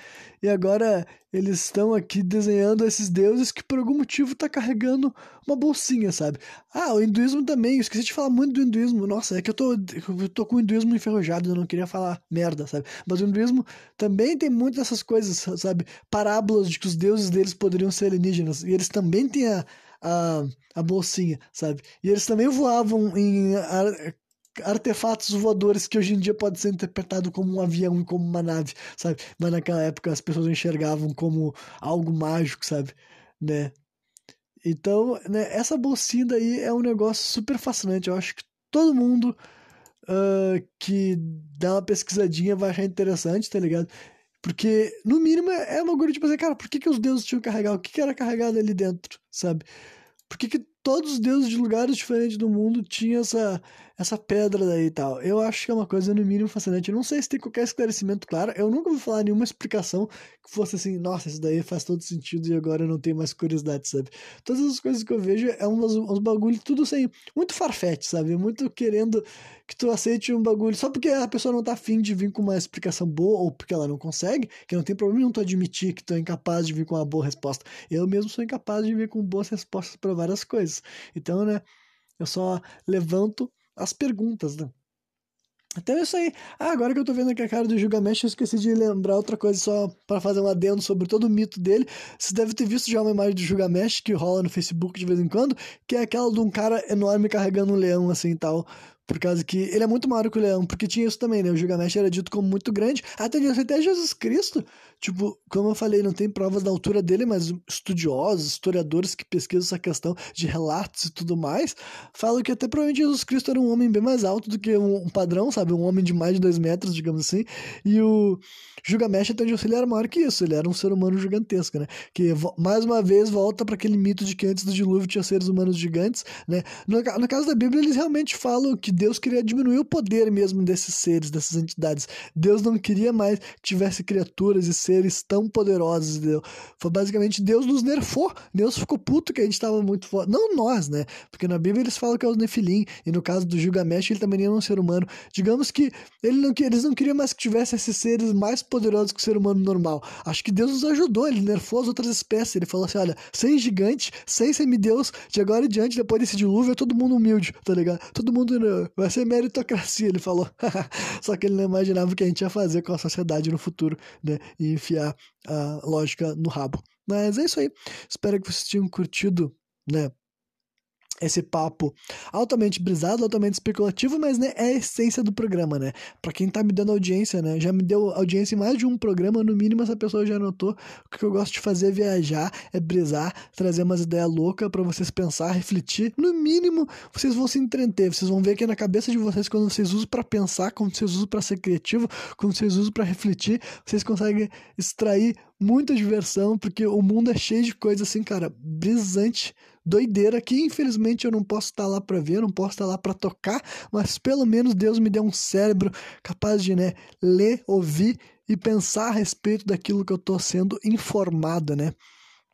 E agora eles estão aqui desenhando esses deuses que por algum motivo tá carregando uma bolsinha, sabe? Ah, o hinduísmo também, eu esqueci de falar muito do hinduísmo. Nossa, é que eu tô, eu tô com o hinduísmo enferrujado, eu não queria falar merda, sabe? Mas o hinduísmo também tem muitas dessas coisas, sabe? Parábolas de que os deuses deles poderiam ser alienígenas. E eles também têm a, a, a bolsinha, sabe? E eles também voavam em artefatos voadores que hoje em dia pode ser interpretado como um avião e como uma nave, sabe? Mas naquela época as pessoas enxergavam como algo mágico, sabe? Né? Então, né, essa bolsinha daí é um negócio super fascinante. Eu acho que todo mundo uh, que dá uma pesquisadinha vai achar interessante, tá ligado? Porque, no mínimo, é uma coisa tipo assim, cara, por que, que os deuses tinham que carregar? O que, que era carregado ali dentro, sabe? Por que, que todos os deuses de lugares diferentes do mundo tinham essa, essa pedra daí e tal. Eu acho que é uma coisa no mínimo fascinante. Eu não sei se tem qualquer esclarecimento claro. Eu nunca vou falar nenhuma explicação que fosse assim, nossa, isso daí faz todo sentido e agora eu não tenho mais curiosidade, sabe? Todas as coisas que eu vejo é uns, uns bagulhos tudo assim, muito farfetch, sabe? Muito querendo que tu aceite um bagulho só porque a pessoa não tá afim de vir com uma explicação boa ou porque ela não consegue, que não tem problema nenhum tu admitir que tu é incapaz de vir com uma boa resposta. Eu mesmo sou incapaz de vir com boas respostas para várias coisas. Então, né, eu só levanto as perguntas, né? Então é isso aí. Ah, agora que eu tô vendo aqui a cara do Gilgamesh, eu esqueci de lembrar outra coisa só para fazer um adendo sobre todo o mito dele. Você deve ter visto já uma imagem do Gilgamesh que rola no Facebook de vez em quando, que é aquela de um cara enorme carregando um leão assim e tal. Por causa que ele é muito maior que o leão, porque tinha isso também, né? O Gilgamesh era dito como muito grande. Até, até Jesus Cristo, tipo, como eu falei, não tem provas da altura dele, mas estudiosos, historiadores que pesquisam essa questão de relatos e tudo mais, falam que até provavelmente Jesus Cristo era um homem bem mais alto do que um, padrão, sabe? Um homem de mais de dois metros, digamos assim. E o Gilgamesh, até onde ele era maior que isso. Ele era um ser humano gigantesco, né? Que, mais uma vez, volta para aquele mito de que antes do dilúvio tinha seres humanos gigantes, né? No, no caso da Bíblia, eles realmente falam que Deus queria diminuir o poder mesmo desses seres, dessas entidades. Deus não queria mais que tivesse criaturas e seres tão poderosos, entendeu? Foi basicamente Deus nos nerfou. Deus ficou puto que a gente tava muito forte. Não nós, né? Porque na Bíblia eles falam que é os Nefilim, e no caso do Gilgamesh ele também era um ser humano. Digamos que ele não, eles não queriam mais que tivesse esses seres mais poderosos que o ser humano normal. Acho que Deus nos ajudou, ele nerfou as outras espécies. Ele falou assim: olha, sem gigante, sem semideus, de agora em diante, depois desse dilúvio, é todo mundo humilde, tá ligado? Todo mundo vai ser meritocracia, ele falou. *laughs* Só que ele não imaginava o que a gente ia fazer com a sociedade no futuro, né? E enfiar a lógica no rabo. Mas é isso aí. Espero que vocês tenham curtido, né? Esse papo altamente brisado, altamente especulativo, mas né, é a essência do programa, né? Para quem tá me dando audiência, né? Já me deu audiência em mais de um programa, no mínimo essa pessoa já notou. O que eu gosto de fazer é viajar, é brisar, trazer umas ideias loucas para vocês pensar, refletir. No mínimo, vocês vão se entreter, vocês vão ver que na cabeça de vocês, quando vocês usam para pensar, quando vocês usam para ser criativo, quando vocês usam para refletir, vocês conseguem extrair muita diversão, porque o mundo é cheio de coisas assim, cara, brisante doideira que infelizmente eu não posso estar lá para ver, não posso estar lá para tocar, mas pelo menos Deus me deu um cérebro capaz de, né, ler, ouvir e pensar a respeito daquilo que eu estou sendo informado, né?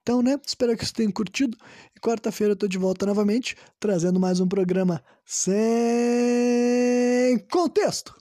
Então, né, espero que vocês tenham curtido. E quarta-feira eu tô de volta novamente, trazendo mais um programa sem contexto.